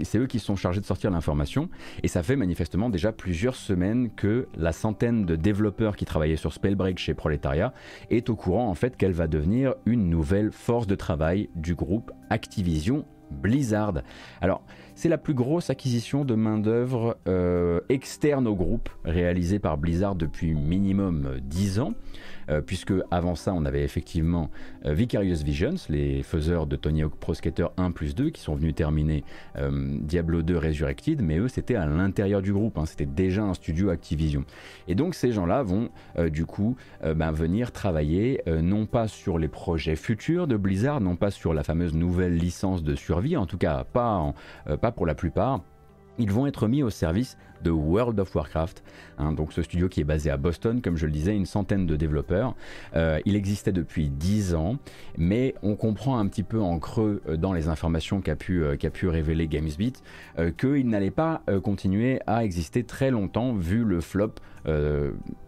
c'est eux qui sont chargés de sortir l'information. Et ça fait manifestement déjà plusieurs semaines que la centaine de développeurs qui travaillaient sur Spellbreak chez Proletariat est au courant en fait qu'elle va devenir une nouvelle force de travail du groupe Activision Blizzard. Alors, c'est la plus grosse acquisition de main-d'œuvre euh, externe au groupe réalisée par Blizzard depuis minimum 10 ans. Euh, puisque avant ça, on avait effectivement euh, Vicarious Visions, les faiseurs de Tony Hawk Pro Skater 1 plus 2, qui sont venus terminer euh, Diablo 2 Resurrected, mais eux, c'était à l'intérieur du groupe, hein, c'était déjà un studio Activision. Et donc, ces gens-là vont du coup ben, venir travailler non pas sur les projets futurs de Blizzard, non pas sur la fameuse nouvelle licence de survie, en tout cas pas, pas pour la plupart ils vont être mis au service de World of Warcraft. Hein, donc ce studio qui est basé à Boston, comme je le disais, une centaine de développeurs. Euh, il existait depuis 10 ans, mais on comprend un petit peu en creux euh, dans les informations qu'a pu, euh, pu révéler GamesBeat qu'il n'allait pas continuer à exister très longtemps vu le flop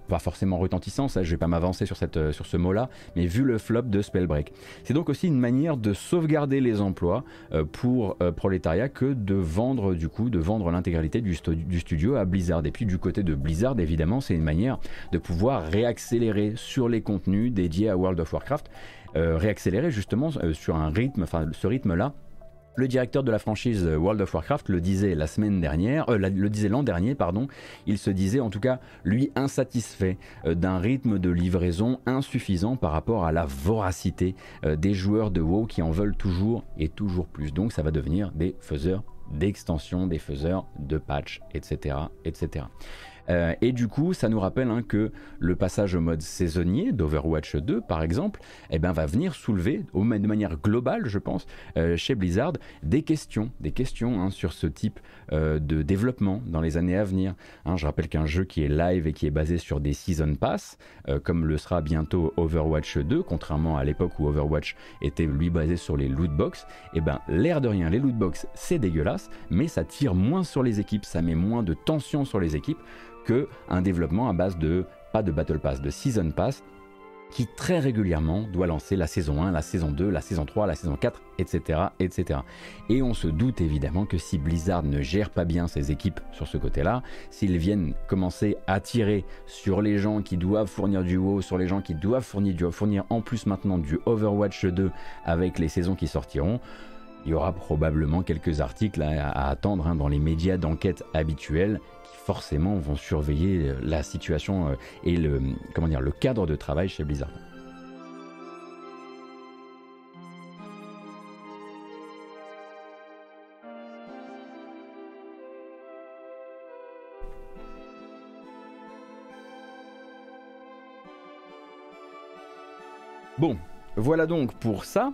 pas forcément retentissant, ça je vais pas m'avancer euh, sur ce mot-là, mais vu le flop de Spellbreak. C'est donc aussi une manière de sauvegarder les emplois euh, pour euh, Prolétariat que de vendre du coup, de vendre l'intégralité du, du, studio à Blizzard. Et puis du côté de Blizzard, évidemment, c'est une manière de pouvoir réaccélérer sur les contenus dédiés à World of Warcraft, réaccélérer justement sur un rythme, enfin ce rythme-là le directeur de la franchise World of Warcraft le disait la semaine dernière, euh, le disait l'an dernier, pardon. Il se disait en tout cas, lui, insatisfait euh, d'un rythme de livraison insuffisant par rapport à la voracité euh, des joueurs de WoW qui en veulent toujours et toujours plus. Donc ça va devenir des faiseurs d'extensions, des faiseurs de patch, etc., etc. Euh, et du coup, ça nous rappelle hein, que le passage au mode saisonnier d'Overwatch 2, par exemple, eh ben, va venir soulever, de manière globale, je pense, euh, chez Blizzard, des questions, des questions hein, sur ce type euh, de développement dans les années à venir. Hein, je rappelle qu'un jeu qui est live et qui est basé sur des Season Pass, comme le sera bientôt Overwatch 2, contrairement à l'époque où Overwatch était lui basé sur les loot box, eh ben, l'air de rien, les loot box, c'est dégueulasse, mais ça tire moins sur les équipes, ça met moins de tension sur les équipes un développement à base de, pas de Battle Pass, de Season Pass, qui très régulièrement doit lancer la saison 1, la saison 2, la saison 3, la saison 4, etc. etc. Et on se doute évidemment que si Blizzard ne gère pas bien ses équipes sur ce côté-là, s'ils viennent commencer à tirer sur les gens qui doivent fournir du WoW, sur les gens qui doivent fournir, fournir en plus maintenant du Overwatch 2 avec les saisons qui sortiront, il y aura probablement quelques articles à, attendre hein, dans les médias d'enquête habituels forcément vont surveiller euh, la situation euh, et le, le cadre de travail chez Blizzard. Bon, voilà donc pour ça.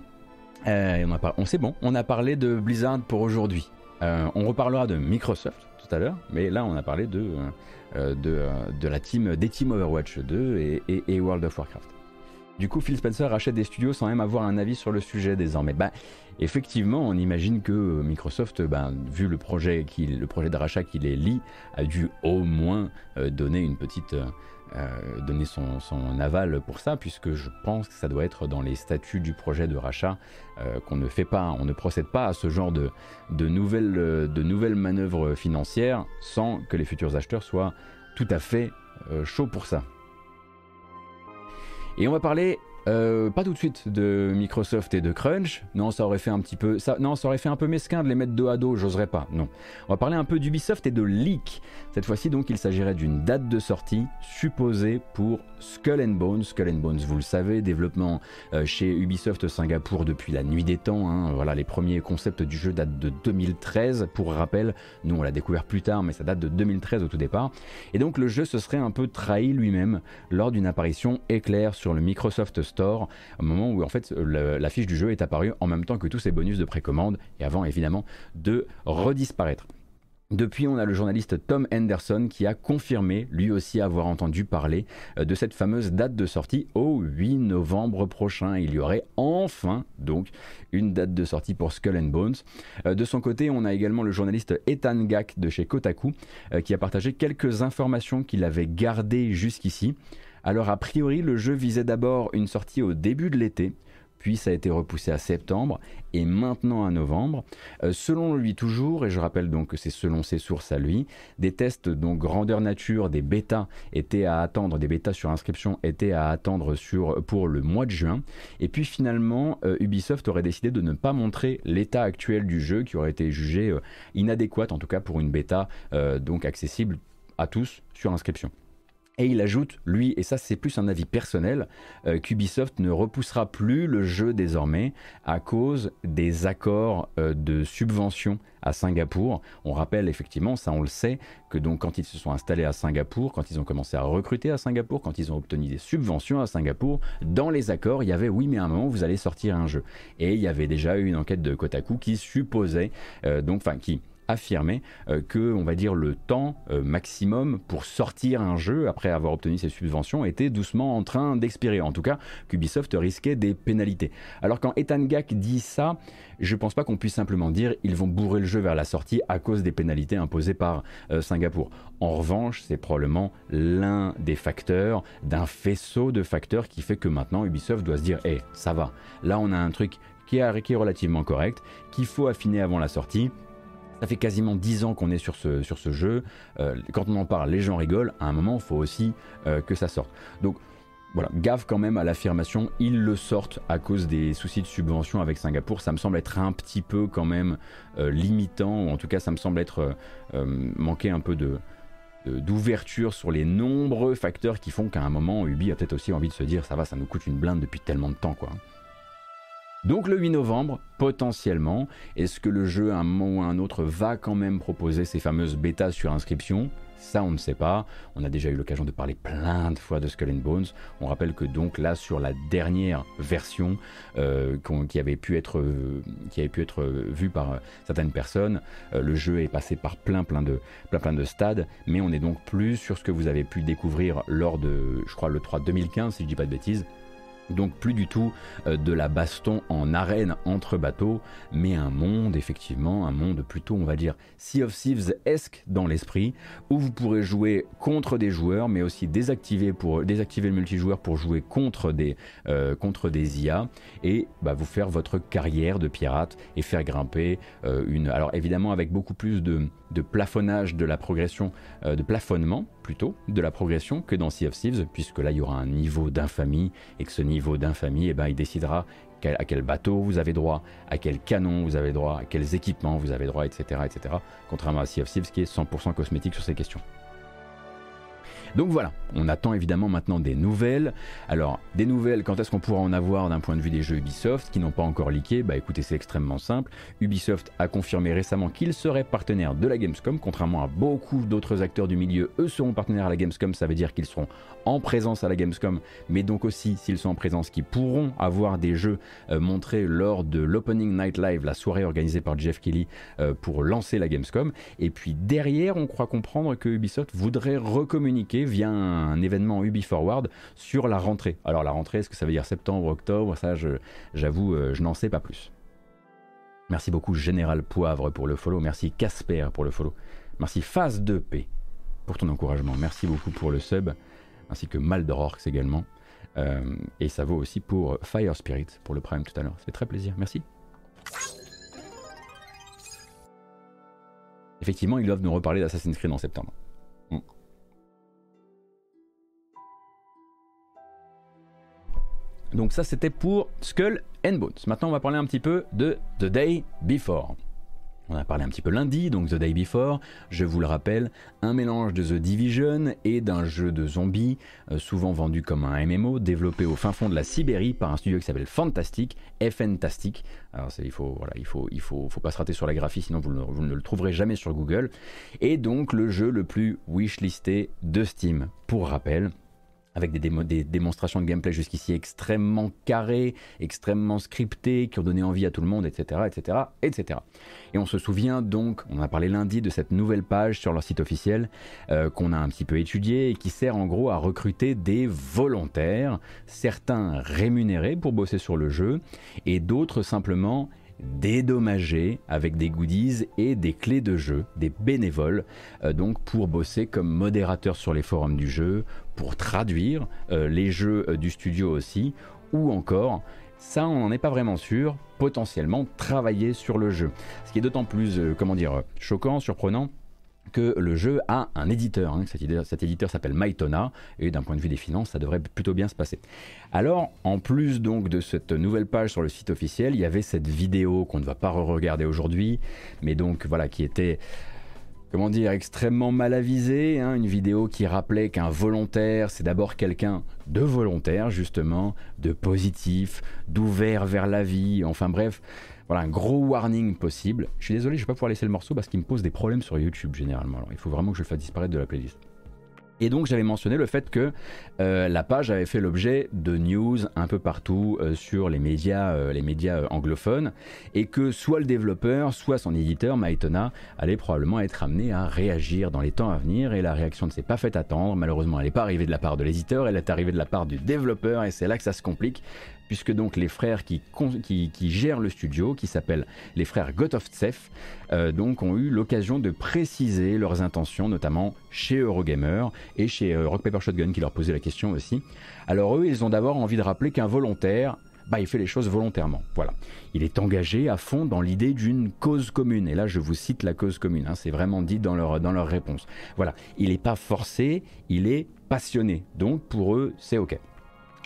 Euh, on, a on sait bon, on a parlé de Blizzard pour aujourd'hui. on reparlera de Microsoft tout à l'heure, mais là on a parlé de, euh, euh, de, euh, de, la team, des teams Overwatch 2 et, et, World of Warcraft. Du coup, Phil Spencer rachète des studios sans même avoir un avis sur le sujet désormais. Bah, effectivement, on imagine que Microsoft, bah, vu le projet, le projet de rachat qui les lie, a dû au moins donner une petite, euh, donner son, aval pour ça, puisque je pense que ça doit être dans les statuts du projet de rachat euh, qu'on ne fait pas, on ne procède pas à ce genre de, de, nouvelles, manœuvres financières sans que les futurs acheteurs soient tout à fait euh, chauds pour ça. Et on va parler euh, pas tout de suite de Microsoft et de Crunch. Non, ça aurait fait un petit peu. Non, ça aurait fait un peu mesquin de les mettre dos à dos, j'oserais pas. Non. On va parler un peu d'Ubisoft et de Leak. Cette fois-ci, donc, il s'agirait d'une date de sortie supposée pour Skull and Bones. Skull and Bones, vous le savez, développement euh, chez Ubisoft Singapour depuis la nuit des temps. Hein. Voilà, les premiers concepts du jeu datent de 2013. Pour rappel, nous on l'a découvert plus tard, mais ça date de 2013 au tout départ. Et donc le jeu se serait un peu trahi lui-même lors d'une apparition éclair sur le Microsoft Au moment où en fait la fiche du jeu est apparue en même temps que tous ces bonus de précommande et avant évidemment de redisparaître. Depuis, on a le journaliste Tom Henderson qui a confirmé, lui aussi, avoir entendu parler euh, de cette fameuse date de sortie au 8 novembre prochain. Il y aurait enfin, donc, une date de sortie pour Skull and Bones. Euh, de son côté, on a également le journaliste Ethan Gack de chez Kotaku euh, qui a partagé quelques informations qu'il avait gardées jusqu'ici. Alors, a priori, le jeu visait d'abord une sortie au début de l'été, puis ça a été repoussé à septembre et maintenant à novembre. Euh, selon lui toujours, et je rappelle donc que c'est selon ses sources à lui, des tests donc grandeur nature, des bêtas étaient à attendre, des bêtas sur inscription étaient à attendre sur, pour le mois de juin. Et puis finalement, euh, Ubisoft aurait décidé de ne pas montrer l'état actuel du jeu qui aurait été jugé euh, inadéquat, en tout cas pour une bêta donc accessible à tous sur inscription. Et il ajoute, lui, et ça c'est plus un avis personnel, euh, qu'Ubisoft ne repoussera plus le jeu désormais à cause des accords euh, de subvention à Singapour. On rappelle effectivement, ça on le sait, que donc quand ils se sont installés à Singapour, quand ils ont commencé à recruter à Singapour, quand ils ont obtenu des subventions à Singapour, dans les accords, il y avait oui mais à un moment vous allez sortir un jeu. Et il y avait déjà eu une enquête de Kotaku qui supposait, euh, donc enfin qui affirmé que, on va dire, le temps maximum pour sortir un jeu après avoir obtenu ses subventions était doucement en train d'expirer. En tout cas, qu'Ubisoft risquait des pénalités. Alors quand Ethan Gak dit ça, je pense pas qu'on puisse simplement dire ils vont bourrer le jeu vers la sortie à cause des pénalités imposées par euh, Singapour. En revanche, c'est probablement l'un des facteurs d'un faisceau de facteurs qui fait que maintenant Ubisoft doit se dire hé, ça va, là on a un truc qui est, qui est relativement correct, qu'il faut affiner avant la sortie. Ça fait quasiment 10 ans qu'on est sur ce, jeu. Euh, quand on en parle, les gens rigolent. À un moment, il faut aussi euh, que ça sorte. Donc, voilà, gaffe quand même à l'affirmation, ils le sortent à cause des soucis de subvention avec Singapour. Ça me semble être un petit peu quand même euh, limitant, ou en tout cas ça me semble être manquer un peu d'ouverture sur les nombreux facteurs qui font qu'à un moment Ubi a peut-être aussi envie de se dire ça va, ça nous coûte une blinde depuis tellement de temps. Donc le 8 novembre, potentiellement, est-ce que le jeu à un moment ou à un autre va quand même proposer ces fameuses bêtas sur inscription? Ça, on ne sait pas. On a déjà eu l'occasion de parler plein de fois de Skull and Bones. On rappelle que donc là, sur la dernière version euh, qui avait pu être qui avait pu être vue par certaines personnes, euh, le jeu est passé par plein plein de plein plein de stades, mais on est donc plus sur ce que vous avez pu découvrir lors de, je crois, le 3 2015, si je dis pas de bêtises. Donc plus du tout euh, de la baston en arène entre bateaux, mais un monde effectivement, un monde plutôt on va dire Sea of Thieves-esque dans l'esprit, où vous pourrez jouer contre des joueurs, mais aussi désactiver, pour, désactiver le multijoueur pour jouer contre des, euh, contre des IA, et bah, vous faire votre carrière de pirate et faire grimper euh, une... Alors évidemment avec beaucoup plus de, de plafonnage de la progression, de plafonnement plutôt, de la progression que dans Sea of Thieves, puisque là il y aura un niveau d'infamie, et que ce niveau d'infamie, eh ben, il décidera à quel bateau vous avez droit, à quel canon vous avez droit, à quels équipements vous avez droit, etc. etc. contrairement à Sea of Thieves qui est 100% cosmétique sur ces questions. Donc voilà, on attend évidemment maintenant des nouvelles. Alors, des nouvelles, quand est-ce qu'on pourra en avoir d'un point de vue des jeux Ubisoft qui n'ont pas encore leaké? Bah écoutez, c'est extrêmement simple. Ubisoft a confirmé récemment qu'il serait partenaire de la Gamescom, contrairement à beaucoup d'autres acteurs du milieu. Eux seront partenaires à la Gamescom, ça veut dire qu'ils seront en présence à la Gamescom, mais donc aussi, s'ils sont en présence, qu'ils pourront avoir des jeux euh, montrés lors de l'Opening Night Live, la soirée organisée par Jeff Kelly euh, pour lancer la Gamescom. Et puis derrière, on croit comprendre que Ubisoft voudrait recommuniquer via un événement Ubi Forward sur la rentrée. Alors la rentrée, est-ce que ça veut dire septembre, octobre? Ça, j'avoue, euh, je, n'en sais pas plus. Merci beaucoup Général Poivre pour le follow. Merci Casper pour le follow. Merci Phase 2P pour ton encouragement. Merci beaucoup pour le sub. Ainsi que Maldororx également. Euh, et ça vaut aussi pour Fire Spirit pour le Prime tout à l'heure. Ça fait très plaisir. Merci. Effectivement, ils doivent nous reparler d'Assassin's Creed en septembre. Mm. Donc ça c'était pour Skull and Bones. Maintenant on va parler un petit peu de The Day Before. On a parlé un petit peu lundi, donc The Day Before, je vous le rappelle, un mélange de The Division et d'un jeu de zombies, euh, souvent vendu comme un MMO, développé au fin fond de la Sibérie par un studio qui s'appelle Fantastic, Fantastic. Alors il faut, il faut, il faut, faut pas se rater sur la graphie, sinon vous vous ne le trouverez jamais sur Google. Et donc le jeu le plus wishlisté de Steam. Pour rappel, avec des, démonstrations de gameplay jusqu'ici extrêmement carrées, extrêmement scriptées, qui ont donné envie à tout le monde, etc., etc., etc. Et on se souvient donc, on a parlé lundi de cette nouvelle page sur leur site officiel euh, qu'on a un petit peu étudiée et qui sert en gros à recruter des volontaires, certains rémunérés pour bosser sur le jeu et d'autres simplement dédommagés avec des goodies et des clés de jeu, des bénévoles, euh, donc pour bosser comme modérateur sur les forums du jeu, pour traduire euh, les jeux euh, du studio aussi, ou encore, ça on n'en est pas vraiment sûr, potentiellement travailler sur le jeu. Ce qui est d'autant plus, comment dire, choquant, surprenant, que le jeu a un éditeur. Hein. Cet, éditeur, s'appelle Maitona et d'un point de vue des finances, ça devrait plutôt bien se passer. Alors, en plus donc de cette nouvelle page sur le site officiel, il y avait cette vidéo qu'on ne va pas re-regarder aujourd'hui, mais donc voilà qui était comment dire, extrêmement mal avisée, hein. une vidéo qui rappelait qu'un volontaire, c'est d'abord quelqu'un de volontaire, justement, de positif, d'ouvert vers la vie, enfin bref, voilà, un gros warning possible. Je suis désolé, je vais pas pouvoir laisser le morceau parce qu'il me pose des problèmes sur YouTube généralement. Il faut vraiment que je le fasse disparaître de la playlist. Et donc j'avais mentionné le fait que euh, la page avait fait l'objet de news un peu partout euh, sur les médias, euh, les médias anglophones, et que soit le développeur, soit son éditeur, Maitona, allait probablement être amené à réagir dans les temps à venir, et la réaction ne s'est pas faite attendre. Malheureusement, elle n'est pas arrivée de la part de l'éditeur, elle est arrivée de la part du développeur, et c'est là que ça se complique, puisque donc les frères qui, gèrent le studio, qui s'appellent les frères Gotovtsev, euh, donc ont eu l'occasion de préciser leurs intentions, notamment chez Eurogamer et chez euh, Rock Paper Shotgun qui leur posait la question aussi. Alors eux, ils ont d'abord envie de rappeler qu'un volontaire, bah, il fait les choses volontairement. Voilà. Il est engagé à fond dans l'idée d'une cause commune. Et là, je vous cite la cause commune. Hein. c'est vraiment dit dans leur, dans leur réponse. Voilà. Il n'est pas forcé, il est passionné. Donc, pour eux, c'est OK.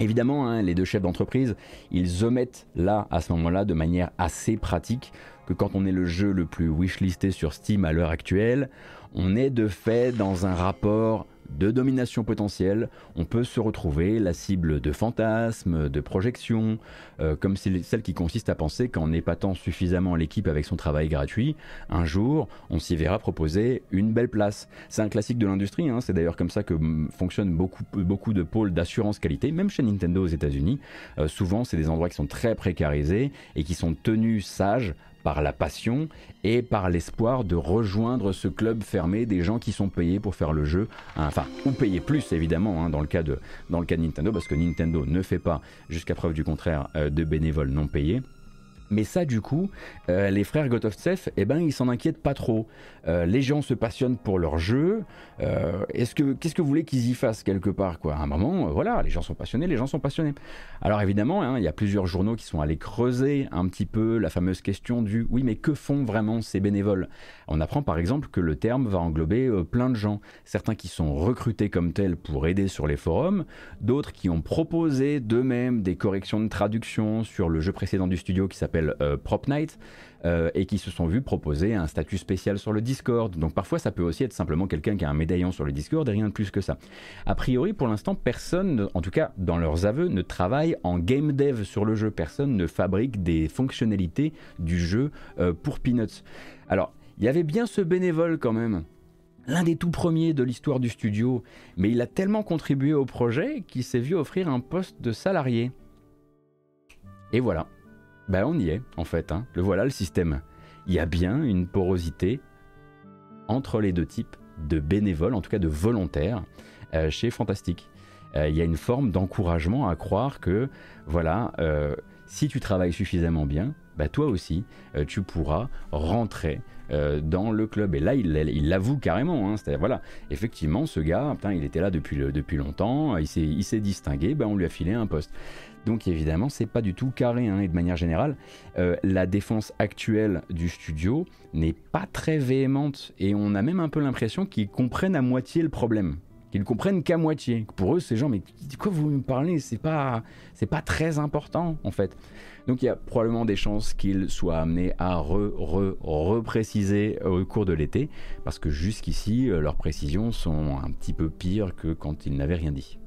Évidemment, hein, les deux chefs d'entreprise, ils omettent là, à ce moment-là, de manière assez pratique, que quand on est le jeu le plus wishlisté sur Steam à l'heure actuelle, on est de fait dans un rapport de domination potentielle, on peut se retrouver la cible de fantasmes, de projections, euh, comme celle qui consiste à penser qu'en épatant suffisamment l'équipe avec son travail gratuit, un jour, on s'y verra proposer une belle place. C'est un classique de l'industrie, hein. c'est d'ailleurs comme ça que fonctionnent beaucoup, beaucoup de pôles d'assurance qualité, même chez Nintendo aux États-Unis. Euh, souvent, c'est des endroits qui sont très précarisés et qui sont tenus sages par la passion et par l'espoir de rejoindre ce club fermé des gens qui sont payés pour faire le jeu, enfin, ou payés plus évidemment hein, dans, le cas de, dans le cas Nintendo, parce que Nintendo ne fait pas, jusqu'à preuve du contraire, euh, de bénévoles non payés. Mais ça, du coup, euh, les frères Gotovtsev, eh ben, ils s'en inquiètent pas trop. Euh, les gens se passionnent pour leur jeu. Euh, est-ce que, qu'est-ce que vous voulez qu'ils y fassent quelque part, quoi? À un moment, voilà, les gens sont passionnés, les gens sont passionnés. Alors évidemment, hein, il y a plusieurs journaux qui sont allés creuser un petit peu la fameuse question du oui, mais que font vraiment ces bénévoles? On apprend par exemple que le terme va englober plein de gens. Certains qui sont recrutés comme tels pour aider sur les forums, d'autres qui ont proposé d'eux-mêmes des corrections de traduction sur le jeu précédent du studio qui s'appelle euh, Prop Night. Euh, et qui se sont vus proposer un statut spécial sur le Discord. Donc parfois ça peut aussi être simplement quelqu'un qui a un médaillon sur le Discord et rien de plus que ça. A priori pour l'instant personne, en tout cas dans leurs aveux, ne travaille en game dev sur le jeu. Personne ne fabrique des fonctionnalités du jeu euh, pour Peanuts. Alors il y avait bien ce bénévole quand même l'un des tout premiers de l'histoire du studio, mais il a tellement contribué au projet qu'il s'est vu offrir un poste de salarié. Et voilà. Ben on y est en fait, hein. le voilà le système. Il y a bien une porosité entre les deux types de bénévoles, en tout cas de volontaires, euh, chez Fantastique. Euh, il y a une forme d'encouragement à croire que, voilà, euh, si tu travailles suffisamment bien, bah toi aussi, tu pourras rentrer dans le club. Et là, il l'avoue carrément. Hein, C'est-à-dire, voilà, effectivement, ce gars, il était là depuis, depuis longtemps, il s'est distingué, ben, on lui a filé un poste. Donc évidemment, c'est pas du tout carré. Hein, et de manière générale, euh, la défense actuelle du studio n'est pas très véhémente. Et on a même un peu l'impression qu'ils comprennent à moitié le problème. Qu'ils comprennent qu'à moitié. Pour eux, ces gens, mais de quoi vous me parlez? C'est pas, c'est pas très important en fait. Donc il y a probablement des chances qu'ils soient amenés à repréciser au cours de l'été, parce que jusqu'ici, euh, leurs précisions sont un petit peu pires que quand ils n'avaient rien dit.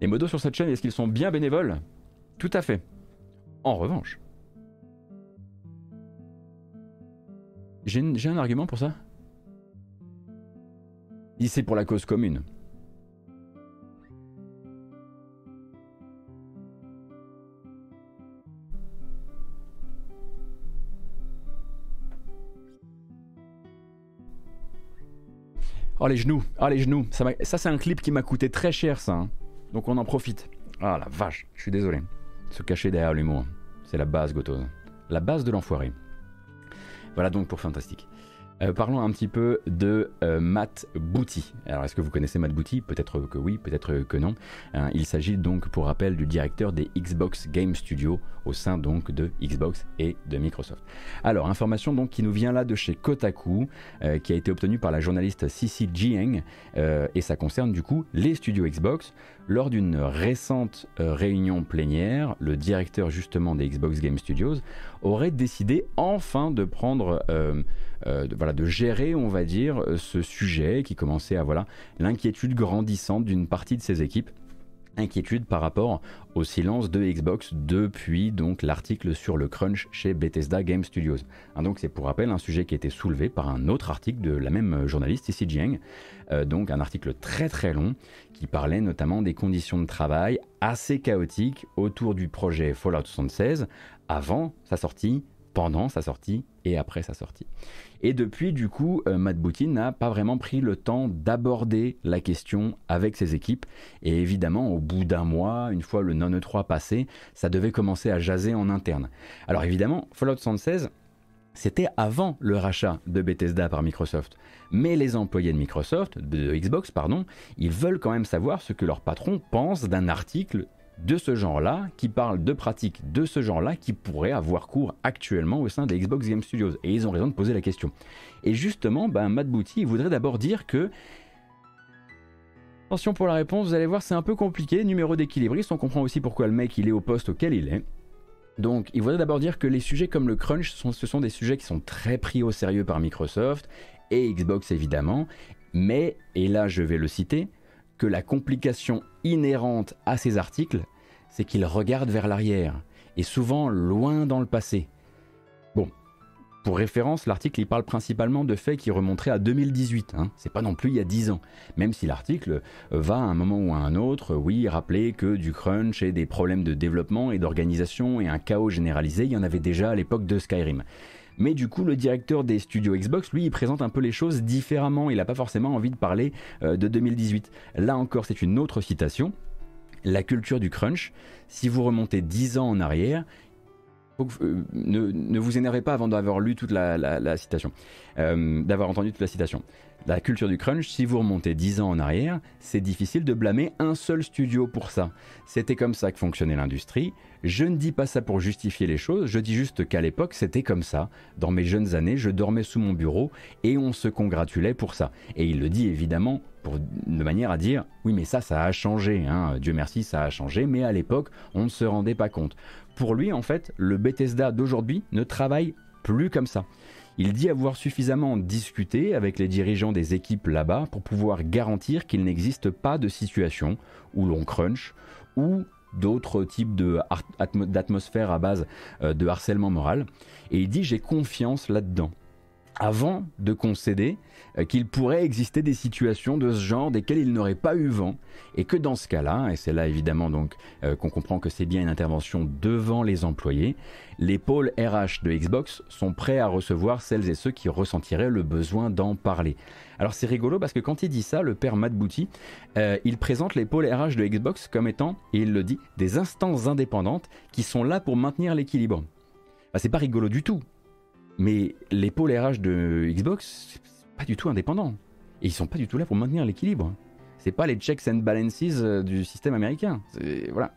Les modos sur cette chaîne, est-ce qu'ils sont bien bénévoles? Tout à fait. En revanche, j'ai un argument pour ça. C'est pour la cause commune. Oh les genoux, oh les genoux, ça, ça c'est un clip qui m'a coûté très cher ça. Hein. Donc on en profite. Ah la vache, je suis désolé. Se cacher derrière l'humour, c'est la base Gotos. La base de l'enfoiré. Voilà donc pour Fantastique. Euh, parlons un petit peu de euh, Matt Booty. Alors, est-ce que vous connaissez Matt Booty Peut-être que oui, peut-être que non. Hein, il s'agit donc, pour rappel, du directeur des Xbox Game Studios au sein donc de Xbox et de Microsoft. Alors, information donc qui nous vient là de chez Kotaku, euh, qui a été obtenue par la journaliste Cici Jiang, et ça concerne du coup les studios Xbox. Lors d'une récente réunion plénière, le directeur justement des Xbox Game Studios aurait décidé enfin de prendre euh, de, voilà, de gérer, on va dire, euh, ce sujet qui commençait à voilà l'inquiétude grandissante d'une partie de ses équipes inquiétude par rapport au silence de Xbox depuis donc l'article sur le crunch chez Bethesda Game Studios. Hein, donc c'est pour rappel un sujet qui a été soulevé par un autre article de la même journaliste ici Jiang, euh, donc un article très très long qui parlait notamment des conditions de travail assez chaotiques autour du projet Fallout 76 avant sa sortie, pendant sa sortie et après sa sortie. Et depuis, du coup, euh, Matt Booty n'a pas vraiment pris le temps d'aborder la question avec ses équipes. Et évidemment, au bout d'un mois, une fois le non-E3 passé, ça devait commencer à jaser en interne. Alors évidemment, Fallout 76, c'était avant le rachat de Bethesda par Microsoft. Mais les employés de Microsoft, de Xbox, pardon, ils veulent quand même savoir ce que leur patron pense d'un article de ce genre-là, qui parle de pratiques de ce genre-là, qui pourraient avoir cours actuellement au sein des Xbox Game Studios. Et ils ont raison de poser la question. Et justement, ben, Matt Booty voudrait d'abord dire que Attention pour la réponse, vous allez voir, c'est un peu compliqué. Numéro d'équilibriste, on comprend aussi pourquoi le mec il est au poste auquel il est. Donc, il voudrait d'abord dire que les sujets comme le crunch, ce sont des sujets qui sont très pris au sérieux par Microsoft et Xbox évidemment. Mais, et là je vais le citer, que la complication inhérente à ces articles, c'est qu'ils regardent vers l'arrière, et souvent loin dans le passé. Bon, pour référence, l'article il parle principalement de faits qui remonteraient à 2018, hein. c'est pas non plus il y a 10 ans, même si l'article va à un moment ou à un autre, oui, rappeler que du crunch et des problèmes de développement et d'organisation et un chaos généralisé, il y en avait déjà à l'époque de Skyrim. Mais du coup, le directeur des studios Xbox, lui, il présente un peu les choses différemment. Il n'a pas forcément envie de parler euh, de 2018. Là encore, c'est une autre citation. La culture du crunch, si vous remontez 10 ans en arrière, euh, ne, vous énervez pas avant d'avoir lu toute la, citation, euh, d'avoir entendu toute la citation. La culture du crunch, si vous remontez 10 ans en arrière, c'est difficile de blâmer un seul studio pour ça. C'était comme ça que fonctionnait l'industrie. Je ne dis pas ça pour justifier les choses, je dis juste qu'à l'époque c'était comme ça. Dans mes jeunes années, je dormais sous mon bureau et on se congratulait pour ça. Et il le dit évidemment de manière à dire oui mais ça ça a changé, hein. Dieu merci ça a changé, mais à l'époque on ne se rendait pas compte. Pour lui en fait, le Bethesda d'aujourd'hui ne travaille plus comme ça. Il dit avoir suffisamment discuté avec les dirigeants des équipes là-bas pour pouvoir garantir qu'il n'existe pas de situation où l'on crunch ou d'autres types d'atmosphère à base euh, de harcèlement moral. Et il dit j'ai confiance là-dedans avant de concéder euh, qu'il pourrait exister des situations de ce genre desquelles il n'aurait pas eu vent, et que dans ce cas-là, et c'est là évidemment donc euh, qu'on comprend que c'est bien une intervention devant les employés, les pôles RH de Xbox sont prêts à recevoir celles et ceux qui ressentiraient le besoin d'en parler. Alors c'est rigolo parce que quand il dit ça, le père Matt euh, il présente les pôles RH de Xbox comme étant, et il le dit, des instances indépendantes qui sont là pour maintenir l'équilibre. Bah, c'est pas rigolo du tout. Mais les pôles RH de Xbox, c'est pas du tout indépendant. Et ils sont pas du tout là pour maintenir l'équilibre. C'est pas les checks and balances euh, du système américain. Voilà.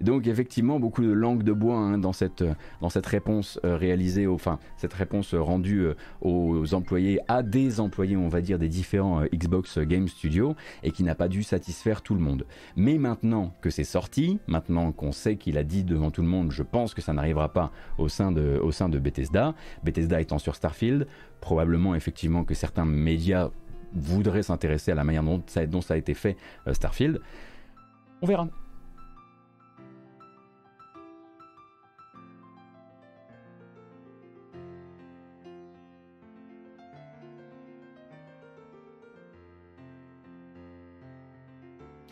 Donc effectivement, beaucoup de langue de bois hein, dans, cette, dans cette réponse euh, réalisée, enfin cette réponse rendue euh, aux employés, à des employés, on va dire, des différents euh, Xbox Game Studios, et qui n'a pas dû satisfaire tout le monde. Mais maintenant que c'est sorti, maintenant qu'on sait qu'il a dit devant tout le monde, je pense que ça n'arrivera pas au sein, de, au sein de Bethesda, Bethesda étant sur Starfield, probablement effectivement que certains médias voudraient s'intéresser à la manière dont ça, dont ça a été fait Starfield. On verra.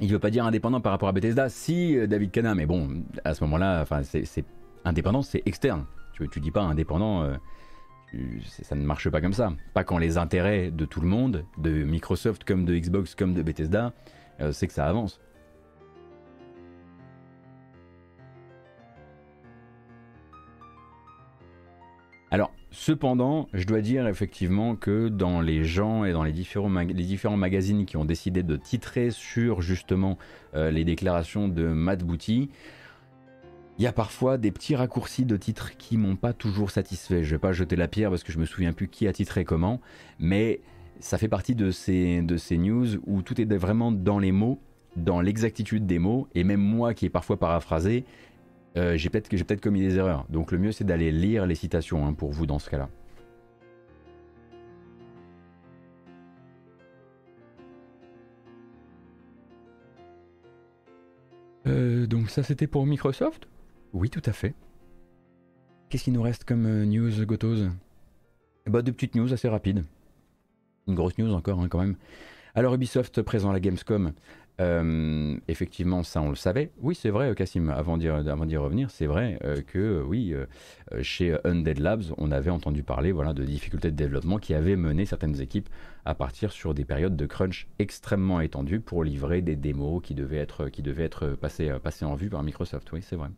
Il veut pas dire indépendant par rapport à Bethesda, si euh, David Cana, mais bon, à ce moment-là, c'est indépendant, c'est externe. Tu, tu dis pas indépendant, euh, ça ne marche pas comme ça. Pas quand les intérêts de tout le monde, de Microsoft comme de Xbox comme de Bethesda, euh, c'est que ça avance. Cependant, je dois dire effectivement que dans les gens et dans les différents, magazines qui ont décidé de titrer sur justement euh, les déclarations de Matt Booty, il y a parfois des petits raccourcis de titres qui m'ont pas toujours satisfait. Je vais pas jeter la pierre parce que je me souviens plus qui a titré comment, mais ça fait partie de ces, de ces news où tout est vraiment dans les mots, dans l'exactitude des mots, et même moi qui ai parfois paraphrasé, euh, j'ai peut-être peut commis des erreurs. Donc le mieux c'est d'aller lire les citations hein, pour vous dans ce cas-là. donc ça c'était pour Microsoft? Oui, tout à fait. Qu'est-ce qu'il nous reste comme news, Gotos? Bah, deux petites news assez rapides. Une grosse news encore, hein, quand même. Alors, Ubisoft présent à la Gamescom. Euh, effectivement, ça on le savait. Oui, c'est vrai, Cassim, avant d'y revenir, c'est vrai euh, que oui, euh, chez Undead Labs, on avait entendu parler voilà, de difficultés de développement qui avaient mené certaines équipes à partir sur des périodes de crunch extrêmement étendues pour livrer des démos qui devaient être, qui devaient être passées, passées en vue par Microsoft. Oui, c'est vrai.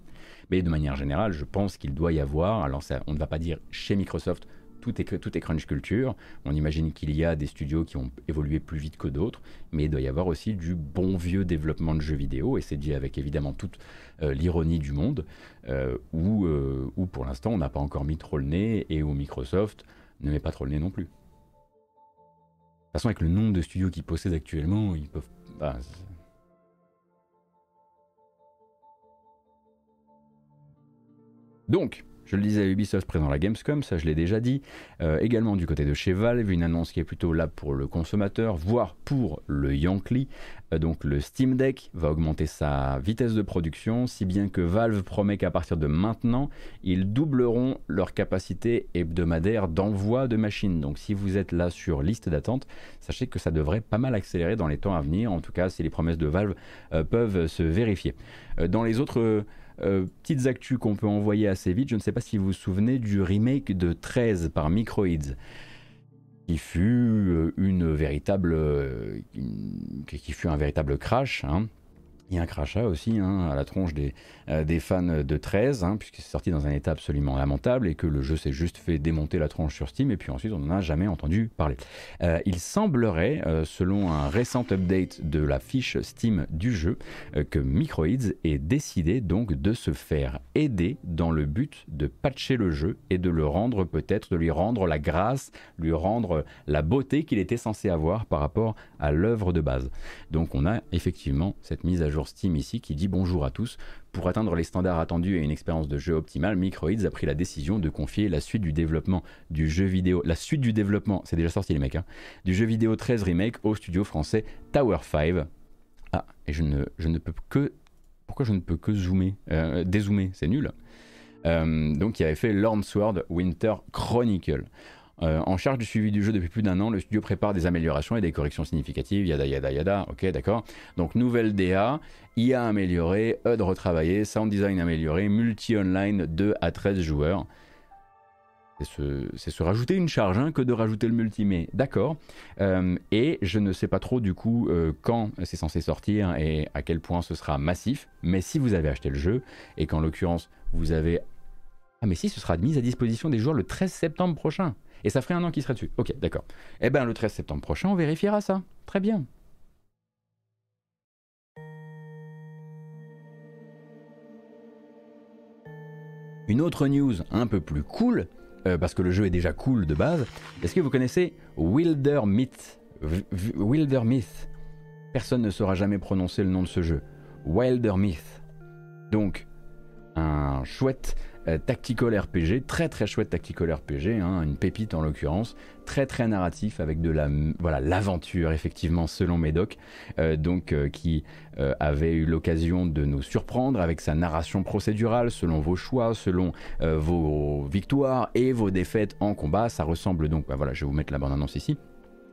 Mais de manière générale, je pense qu'il doit y avoir, alors on ne va pas dire chez Microsoft, tout est, tout crunch culture. On imagine qu'il y a des studios qui ont évolué plus vite que d'autres, mais il doit y avoir aussi du bon vieux développement de jeux vidéo, et c'est dit avec évidemment toute euh, l'ironie du monde, euh, où, euh, où, pour l'instant on n'a pas encore mis trop le nez, et où Microsoft ne met pas trop le nez non plus. De toute façon, avec le nombre de studios qu'ils possèdent actuellement, ils peuvent... Bah, Donc, je le disais, Ubisoft présent à la Gamescom, ça je l'ai déjà dit. Euh, également du côté de chez Valve, une annonce qui est plutôt là pour le consommateur, voire pour le Yankee. Euh, donc le Steam Deck va augmenter sa vitesse de production, si bien que Valve promet qu'à partir de maintenant, ils doubleront leur capacité hebdomadaire d'envoi de machines. Donc si vous êtes là sur liste d'attente, sachez que ça devrait pas mal accélérer dans les temps à venir, en tout cas si les promesses de Valve euh, peuvent se vérifier. dans les autres euh, petites actus qu'on peut envoyer assez vite. Je ne sais pas si vous vous souvenez du remake de 13 par Microids qui fut euh, euh, qui fut un véritable crash hein. Il y a un crachat aussi hein, à la tronche des, euh, fans de 13, hein, puisque c'est sorti dans un état absolument lamentable et que le jeu s'est juste fait démonter la tronche sur Steam et puis ensuite on n'en a jamais entendu parler. Euh, il semblerait, euh, selon un récent update de la fiche Steam du jeu, que Microids ait décidé donc de se faire aider dans le but de patcher le jeu et de le rendre peut-être, de lui rendre la grâce, lui rendre la beauté qu'il était censé avoir par rapport à l'œuvre de base. Donc on a effectivement cette mise à jour Steam ici qui dit bonjour à tous. Pour atteindre les standards attendus et une expérience de jeu optimale, Microids a pris la décision de confier la suite du développement du jeu vidéo, la suite du développement, c'est déjà sorti les mecs, hein, du jeu vidéo 13 Remake au studio français Tower 5. Ah, et je ne, je ne peux que... Pourquoi je ne peux que zoomer euh, Dézoomer, c'est nul. Euh, donc il avait fait Sword Winter Chronicle. Euh, en charge du suivi du jeu depuis plus d'un an, le studio prépare des améliorations et des corrections significatives, yada yada yada, ok d'accord. Donc nouvelle DA, IA améliorée, HUD retravaillé, sound design amélioré, multi-online 2 à 13 joueurs. C'est se, rajouter une charge hein, que de rajouter le multi, d'accord. Euh, et je ne sais pas trop du coup euh, quand c'est censé sortir et à quel point ce sera massif, mais si vous avez acheté le jeu et qu'en l'occurrence vous avez... Ah mais si, ce sera mis à disposition des joueurs le 13 septembre prochain. Et ça ferait un an qu'il serait dessus. Ok, d'accord. Eh bien, le 13 septembre prochain, on vérifiera ça. Très bien. Une autre news un peu plus cool, euh, parce que le jeu est déjà cool de base. Est-ce que vous connaissez Wilder Myth Wilder Myth. Personne ne saura jamais prononcer le nom de ce jeu. Wilder Myth. Donc, un chouette euh, tactical RPG, très très chouette tactical RPG, hein, une pépite en l'occurrence, très très narratif avec de la voilà l'aventure effectivement selon Médoc, euh, donc euh, qui avait eu l'occasion de nous surprendre avec sa narration procédurale selon vos choix, selon vos victoires et vos défaites en combat. Ça ressemble donc, bah, voilà, je vais vous mettre la bande annonce ici.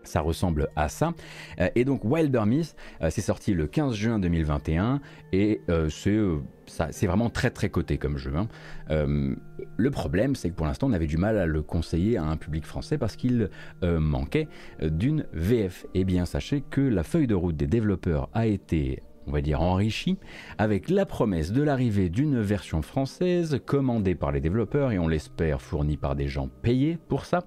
Ça ressemble à ça. Euh, et donc Wilder Myth, euh, c'est sorti le 15 juin 2021 et euh, c'est vraiment très très coté comme jeu. Hein. le problème, c'est que pour l'instant, on avait du mal à le conseiller à un public français parce qu'il manquait d'une VF. Eh bien, sachez que la feuille de route des développeurs a été on va dire enrichi, avec la promesse de l'arrivée d'une version française commandée par les développeurs et on l'espère fournie par des gens payés pour ça,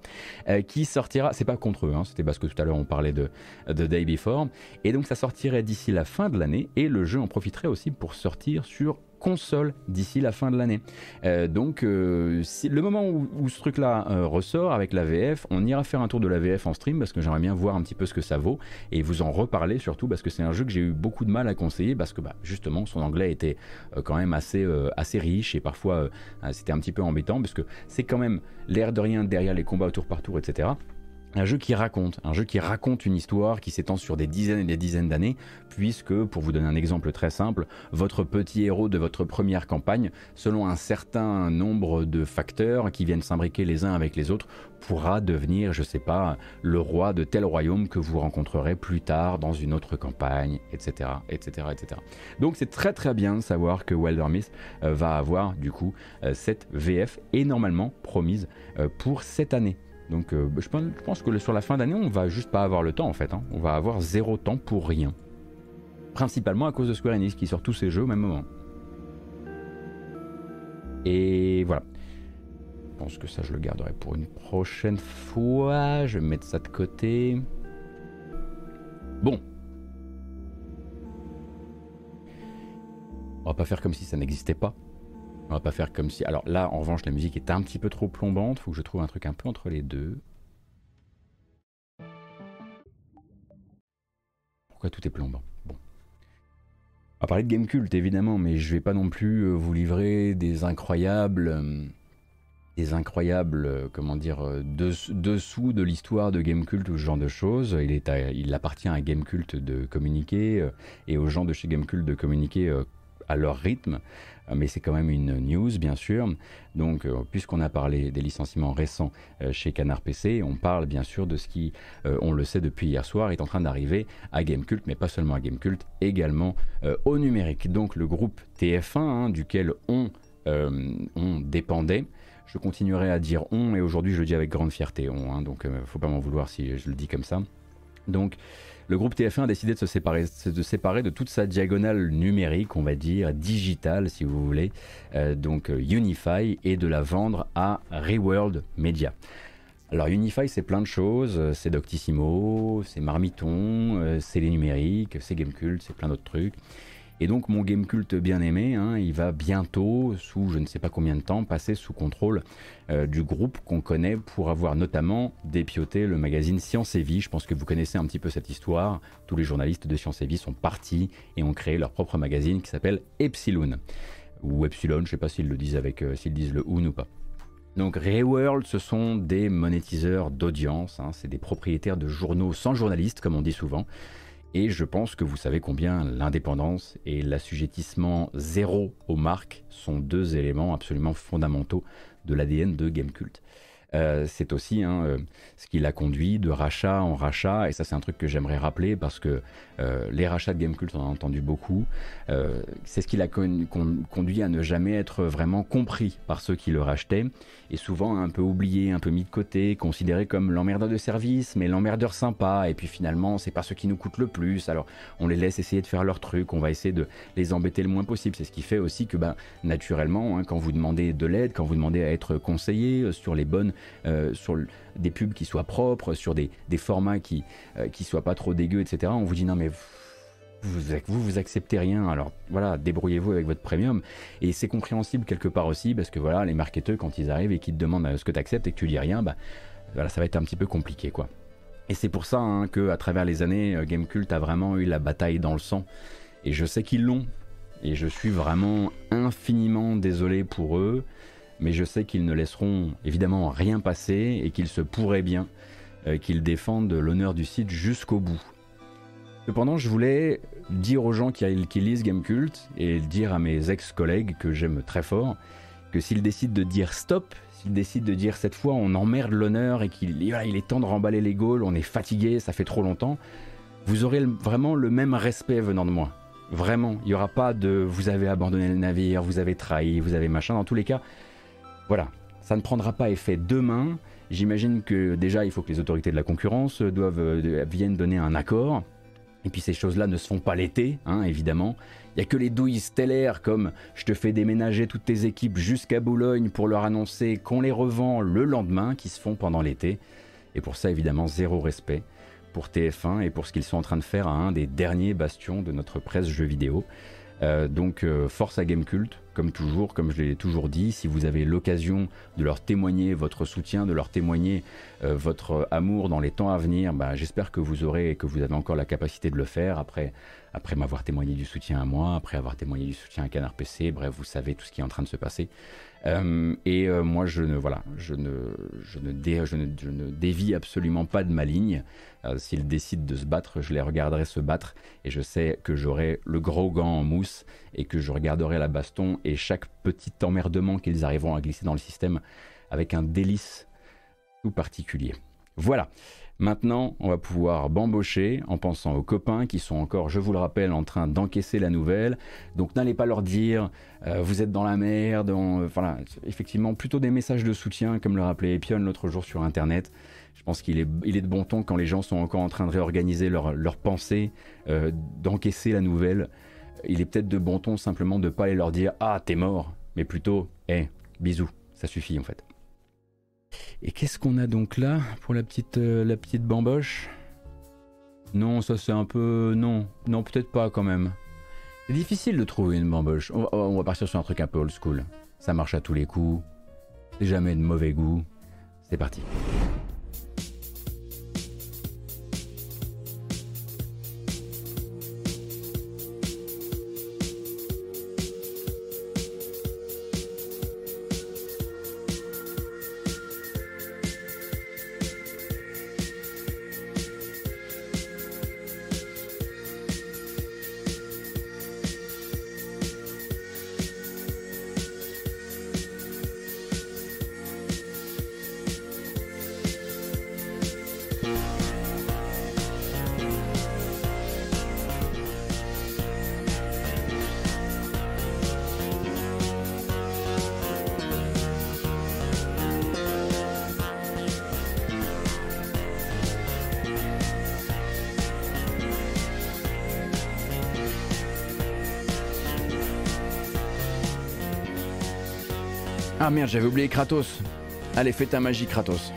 euh, qui sortira, c'est pas contre eux, hein, c'était parce que tout à l'heure on parlait de, de Day Before, et donc ça sortirait d'ici la fin de l'année et le jeu en profiterait aussi pour sortir sur console d'ici la fin de l'année. Euh, donc euh, le moment où, ce truc-là euh, ressort avec la VF, on ira faire un tour de la VF en stream parce que j'aimerais bien voir un petit peu ce que ça vaut et vous en reparler surtout parce que c'est un jeu que j'ai eu beaucoup de mal à conseiller parce que bah, justement son anglais était quand même assez, assez riche et parfois c'était un petit peu embêtant parce que c'est quand même l'air de rien derrière les combats tour par tour, etc un jeu qui raconte, un jeu qui raconte une histoire qui s'étend sur des dizaines et des dizaines d'années, puisque, pour vous donner un exemple très simple, votre petit héros de votre première campagne, selon un certain nombre de facteurs qui viennent s'imbriquer les uns avec les autres, pourra devenir, je sais pas, le roi de tel royaume que vous rencontrerez plus tard dans une autre campagne, etc., etc., etc. Donc c'est très très bien de savoir que Wilder Myth euh, va avoir du coup euh, cette VF et normalement promise euh, pour cette année. Donc euh, je, pense, que sur la fin d'année, on va juste pas avoir le temps en fait. Hein. On va avoir zéro temps pour rien. Principalement à cause de Square Enix qui sort tous ses jeux au même moment. Et voilà. Je pense que ça je le garderai pour une prochaine fois. Je vais mettre ça de côté. Bon. On va pas faire comme si ça n'existait pas. On va pas faire comme si. Alors là, en revanche, la musique est un petit peu trop plombante. Faut que je trouve un truc un peu entre les deux. Pourquoi tout est plombant? Bon. On va parler de Game Cult évidemment, mais je vais pas non plus euh, vous livrer des incroyables. Euh, des incroyables, euh, comment dire, dessous de l'histoire de Game Cult ou ce genre de choses. Il, est il appartient à Game Cult de communiquer et aux gens de chez Game Cult de communiquer à leur rythme. Euh, mais c'est quand même une news, bien sûr. Donc, euh, puisqu'on a parlé des licenciements récents euh, chez Canard PC, on parle bien sûr de ce qui, on le sait depuis hier soir, est en train d'arriver à Gamecult, mais pas seulement à Gamecult, également au numérique. Donc, le groupe TF1, hein, duquel on, dépendait, je continuerai à dire on, et aujourd'hui je le dis avec grande fierté on, hein, donc faut pas m'en vouloir si je le dis comme ça. Donc, le groupe TF1 a décidé de se séparer de, toute sa diagonale numérique, on va dire, digitale si vous voulez, euh, donc euh, Unify, et de la vendre à Reworld Media. Alors Unify c'est plein de choses, euh, c'est Doctissimo, c'est Marmiton, c'est les numériques, c'est Gamecult, c'est plein d'autres trucs. Et donc mon game culte bien aimé, hein, il va bientôt, sous je ne sais pas combien de temps, passer sous contrôle euh, du groupe qu'on connaît pour avoir notamment dépioté le magazine Science et Vie. Je pense que vous connaissez un petit peu cette histoire. Tous les journalistes de Science et Vie sont partis et ont créé leur propre magazine qui s'appelle Epsilon. Ou Epsilon, je ne sais pas s'ils le disent avec, euh, disent le ou ou pas. Donc Reworld, ce sont des monétiseurs d'audience, hein. c'est des propriétaires de journaux sans journalistes, comme on dit souvent, et je pense que vous savez combien l'indépendance et l'assujettissement zéro aux marques sont deux éléments absolument fondamentaux de l'ADN de Gamecult. Euh, c'est aussi hein, euh, ce qui l'a conduit de rachat en rachat, et ça c'est un truc que j'aimerais rappeler parce que euh, les rachats de Gamecult, on en a entendu beaucoup, c'est ce qui l'a conduit à ne jamais être vraiment compris par ceux qui le rachetaient, et souvent un peu oublié, un peu mis de côté, considéré comme l'emmerdeur de service, mais l'emmerdeur sympa, et puis finalement c'est pas ceux qui nous coûtent le plus, alors on les laisse essayer de faire leur truc, on va essayer de les embêter le moins possible, c'est ce qui fait aussi que ben, naturellement, hein, quand vous demandez de l'aide, quand vous demandez à être conseillé sur les bonnes euh, sur des pubs qui soient propres, sur des, formats qui, euh, qui soient pas trop dégueux, etc. On vous dit non mais vous, vous, vous acceptez rien, alors voilà, débrouillez-vous avec votre premium. Et c'est compréhensible quelque part aussi, parce que voilà, les marketeurs, quand ils arrivent et qu'ils te demandent euh, ce que tu acceptes et que tu dis rien, bah voilà, ça va être un petit peu compliqué, quoi. Et c'est pour ça hein, que à travers les années, Gamecult a vraiment eu la bataille dans le sang. Et je sais qu'ils l'ont. Et je suis vraiment infiniment désolé pour eux mais je sais qu'ils ne laisseront évidemment rien passer et qu'il se pourrait bien euh, qu'ils défendent l'honneur du site jusqu'au bout. Cependant, je voulais dire aux gens qui, lisent Gamecult et dire à mes ex-collègues que j'aime très fort que s'ils décident de dire stop, s'ils décident de dire cette fois on emmerde l'honneur et qu'il il est temps de remballer les Gaules, on est fatigué, ça fait trop longtemps, vous aurez vraiment le même respect venant de moi. Vraiment, il n'y aura pas de vous avez abandonné le navire, vous avez trahi, vous avez machin. Dans tous les cas, voilà, ça ne prendra pas effet demain. J'imagine que déjà il faut que les autorités de la concurrence doivent, euh, viennent donner un accord. Et puis ces choses-là ne se font pas l'été, hein, évidemment. Il n'y a que les douilles stellaires comme je te fais déménager toutes tes équipes jusqu'à Boulogne pour leur annoncer qu'on les revend le lendemain qui se font pendant l'été. Et pour ça, évidemment, zéro respect pour TF1 et pour ce qu'ils sont en train de faire à un des derniers bastions de notre presse jeux vidéo. Euh, donc euh, force à Gamecult, comme toujours, comme je l'ai toujours dit, si vous avez l'occasion de leur témoigner votre soutien, de leur témoigner euh, votre amour dans les temps à venir, bah, j'espère que vous aurez et que vous avez encore la capacité de le faire après, après m'avoir témoigné du soutien à moi, après avoir témoigné du soutien à Canard PC, bref, vous savez tout ce qui est en train de se passer. Euh, et euh, moi, je ne, voilà, je ne, je ne, je ne, dévie absolument pas de ma ligne. Euh, s'ils décident de se battre, je les regarderai se battre. Et je sais que j'aurai le gros gant en mousse et que je regarderai la baston et chaque petit emmerdement qu'ils arriveront à glisser dans le système avec un délice tout particulier. Voilà. Maintenant, on va pouvoir bambocher en pensant aux copains qui sont encore, je vous le rappelle, en train d'encaisser la nouvelle. Donc n'allez pas leur dire euh, vous êtes dans la merde. voilà, effectivement, plutôt des messages de soutien, comme le rappelait Epion l'autre jour sur Internet. Je pense qu'il est, de bon ton quand les gens sont encore en train de réorganiser leur pensée, euh, d'encaisser la nouvelle. Il est peut-être de bon ton simplement de ne pas aller leur dire ah t'es mort, mais plutôt hé bisous, ça suffit en fait. Et qu'est-ce qu'on a donc là pour la petite, euh, la petite bamboche? Non, ça c'est un peu... Non, non peut-être pas quand même. C'est difficile de trouver une bamboche. On va, on va, partir sur un truc un peu old school. Ça marche à tous les coups. C'est jamais de mauvais goût. C'est parti. Merde, j'avais oublié Kratos. Allez, fais ta magie, Kratos.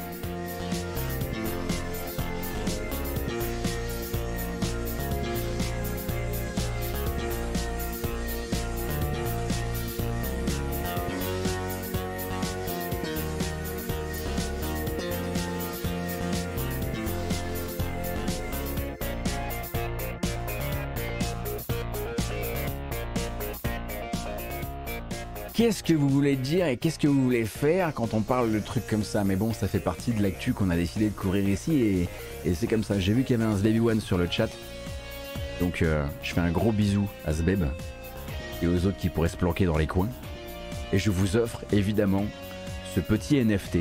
Que vous voulez dire et qu'est-ce que vous voulez faire quand on parle de trucs comme ça Mais bon, ça fait partie de l'actu qu'on a décidé de courir ici et, c'est comme ça. J'ai vu qu'il y avait un Zbaby One sur le chat. Donc euh, je fais un gros bisou à Zbeb et aux autres qui pourraient se planquer dans les coins. Et je vous offre évidemment ce petit NFT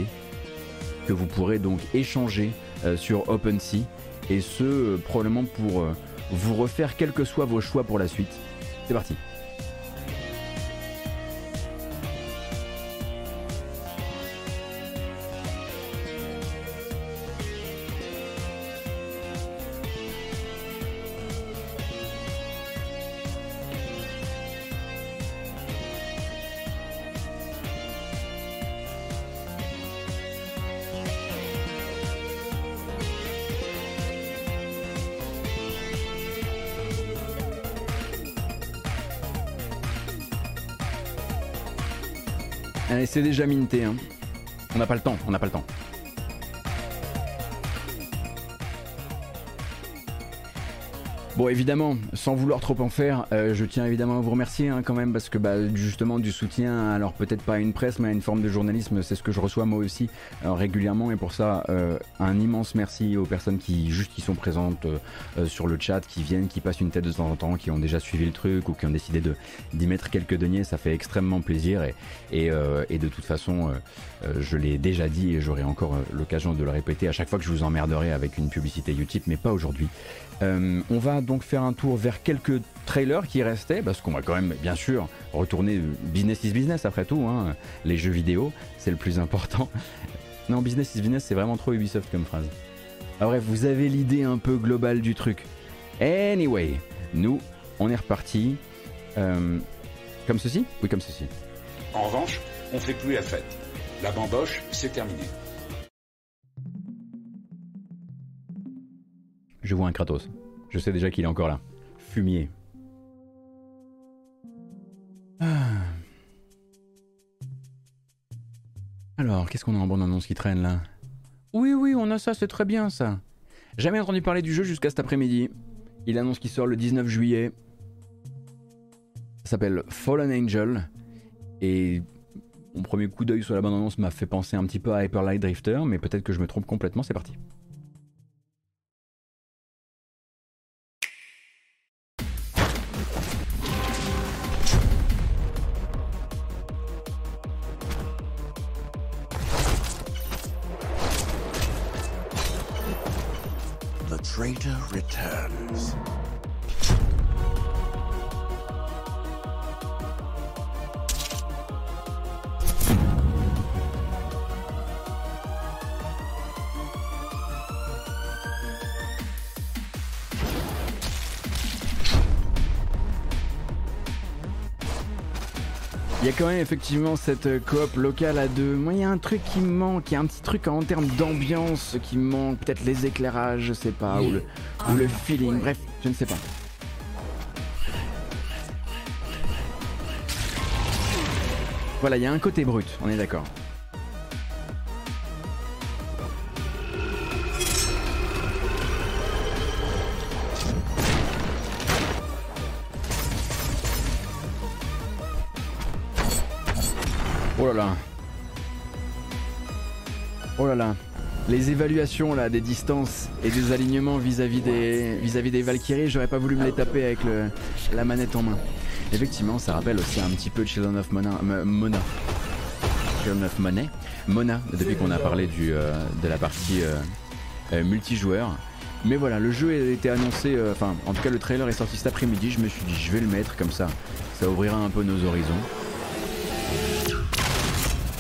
que vous pourrez donc échanger euh, sur OpenSea et ce euh, probablement pour vous refaire quels que soient vos choix pour la suite. C'est parti. C'est déjà minté. Hein. On n'a pas le temps, on n'a pas le temps. Bon, évidemment, sans vouloir trop en faire, euh, je tiens évidemment à vous remercier hein, quand même parce que bah, justement du soutien, alors peut-être pas à une presse, mais à une forme de journalisme, c'est ce que je reçois moi aussi euh, régulièrement et pour ça, euh, un immense merci aux personnes qui juste qui sont présentes sur le chat, qui viennent, qui passent une tête de temps en temps, qui ont déjà suivi le truc ou qui ont décidé de d'y mettre quelques deniers, ça fait extrêmement plaisir et, et, et de toute façon, je l'ai déjà dit et j'aurai encore l'occasion de le répéter à chaque fois que je vous emmerderai avec une publicité Utip, mais pas aujourd'hui. Euh, on va donc faire un tour vers quelques trailers qui restaient, parce qu'on va quand même, bien sûr, retourner business is business après tout. Hein. Les jeux vidéo, c'est le plus important. (laughs) Non, business is business, c'est vraiment trop Ubisoft comme phrase. Ah, bref, vous avez l'idée un peu globale du truc. Anyway, nous, on est reparti. Euh, comme ceci? Oui, comme ceci. En revanche, on fait plus la fête. La bamboche, c'est terminé. Je vois un Kratos. Je sais déjà qu'il est encore là. Fumier. Ah. Alors, qu'est-ce qu'on a en bande annonce qui traîne là? Oui, oui, on a ça, c'est très bien ça. Jamais entendu parler du jeu jusqu'à cet après-midi. Il annonce qu'il sort le 19 juillet. Ça s'appelle Fallen Angel. Et mon premier coup d'œil sur la bande annonce m'a fait penser un petit peu à Hyper Light Drifter, mais peut-être que je me trompe complètement, c'est parti. greater returns. Il y a quand même effectivement cette euh, coop locale à deux. Moi, il y a un truc qui me manque, il y a un petit truc en termes d'ambiance qui me manque. Peut-être les éclairages, je sais pas, ou le, ou le feeling. Bref, je ne sais pas. Voilà, il y a un côté brut, on est d'accord. Là là. Oh là là. Les évaluations là des distances et des alignements vis-à-vis des Valkyries, j'aurais pas voulu me les taper avec la manette en main. Effectivement, ça rappelle aussi un petit peu Children of Mona. Mona. Children of Monet. Mona, depuis qu'on a parlé euh, de la partie euh, euh, multijoueur. Mais voilà, le jeu a été annoncé, enfin en tout cas le trailer est sorti cet après-midi, je me suis dit je vais le mettre comme ça, ça ouvrira un peu nos horizons.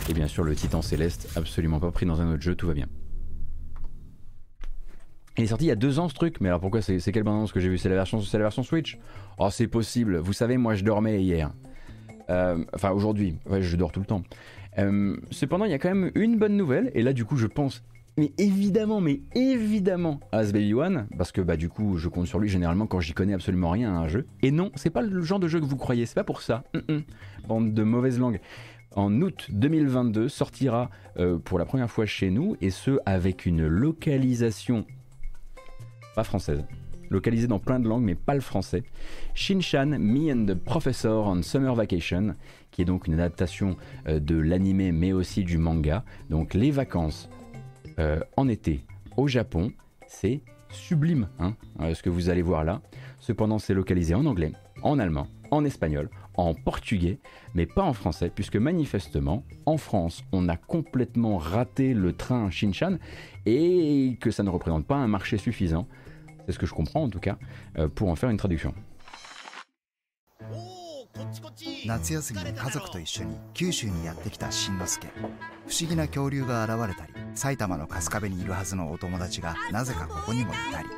Et bien sûr, le Titan Céleste, absolument pas pris dans un autre jeu, tout va bien. Il est sorti il y a deux ans ce truc, mais alors pourquoi c'est quelle bande que j'ai vu C'est la version, la version Switch? Oh, c'est possible. Vous savez, moi je dormais hier. Euh, enfin, aujourd'hui. Ouais, je dors tout le temps. Euh, cependant, il y a quand même une bonne nouvelle, et là, du coup, je pense. Mais évidemment, mais évidemment ce Baby One, parce que bah du coup je compte sur lui généralement quand j'y connais absolument rien à un jeu. Et non, c'est pas le genre de jeu que vous croyez, c'est pas pour ça. Bande de mauvaises langues en août 2022 sortira euh, pour la première fois chez nous et ce avec une localisation pas française, localisée dans plein de langues mais pas le français. Shinshan, Me and the Professor on Summer Vacation, qui est donc une adaptation euh, de l'anime mais aussi du manga. Donc les vacances euh, en été au Japon, c'est sublime hein, ce que vous allez voir là. Cependant c'est localisé en anglais, en allemand, en espagnol, en portugais, mais pas en français, puisque manifestement, en France, on a complètement raté le train Shinchan et que ça ne représente pas un marché suffisant, c'est ce que je comprends en tout cas, euh, pour en faire une traduction. 夏休みに家族と一緒に九州にやってきたしんのすけ不思議な恐竜が現れたり埼玉の春日部にいるはずのお友達がなぜかここにもいたり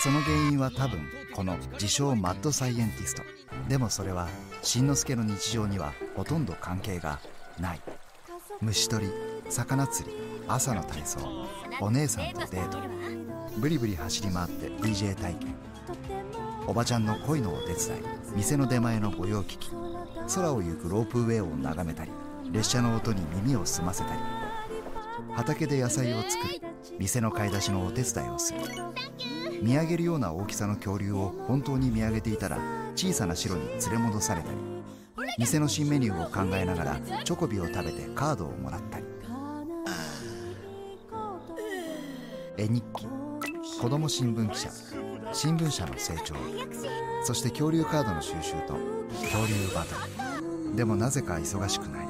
その原因は多分この自称マッドサイエンティストでもそれは しんのすけの日常にはほとんど関係がない。虫取り魚釣り朝の体操お姉さんとデート。ブリブリ走り回って DJ 体験。おばちゃんの恋のお手伝い店の出前の御用聞き空を行くロープウェイを眺めたり列車の音に耳を澄ませたり。畑で野菜を作り店の買い出しのお手伝いをする。見上げるような大きさの恐竜を本当に見上げていたら小さな城に連れ戻されたり店の新メニューを考えながらチョコビを食べてカードをもらったり。絵日記子供新聞記者新聞社の成長そして恐竜カードの収集と恐竜バトル。でもなぜか忙しくない。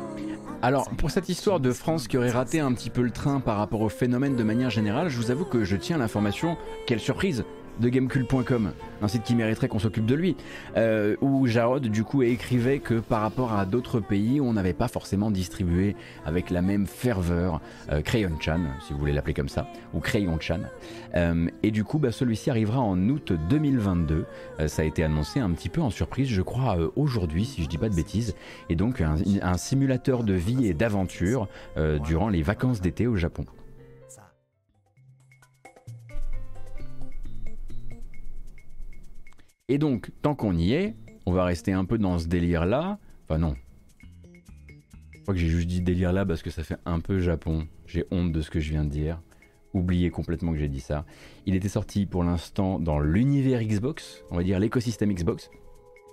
Alors, pour cette histoire de France qui aurait raté un petit peu le train par rapport au phénomène de manière générale, je vous avoue que je tiens l'information, quelle surprise, de gamecube.com, un site qui mériterait qu'on s'occupe de lui, euh, où Jarod du coup écrivait que par rapport à d'autres pays, on n'avait pas forcément distribué avec la même ferveur euh, Crayon Chan, si vous voulez l'appeler comme ça, ou Crayon Chan. Euh, et du coup, bah, celui-ci arrivera en août 2022. ça a été annoncé un petit peu en surprise, je crois, aujourd'hui, si je dis pas de bêtises. Et donc un, un simulateur de vie et d'aventure durant les vacances d'été au Japon. Et donc, tant qu'on y est, on va rester un peu dans ce délire-là. Enfin non. crois que j'ai juste dit délire là parce que ça fait un peu Japon. J'ai honte de ce que je viens de dire. Oubliez complètement que j'ai dit ça. Il était sorti pour l'instant dans l'univers Xbox, on va dire l'écosystème Xbox.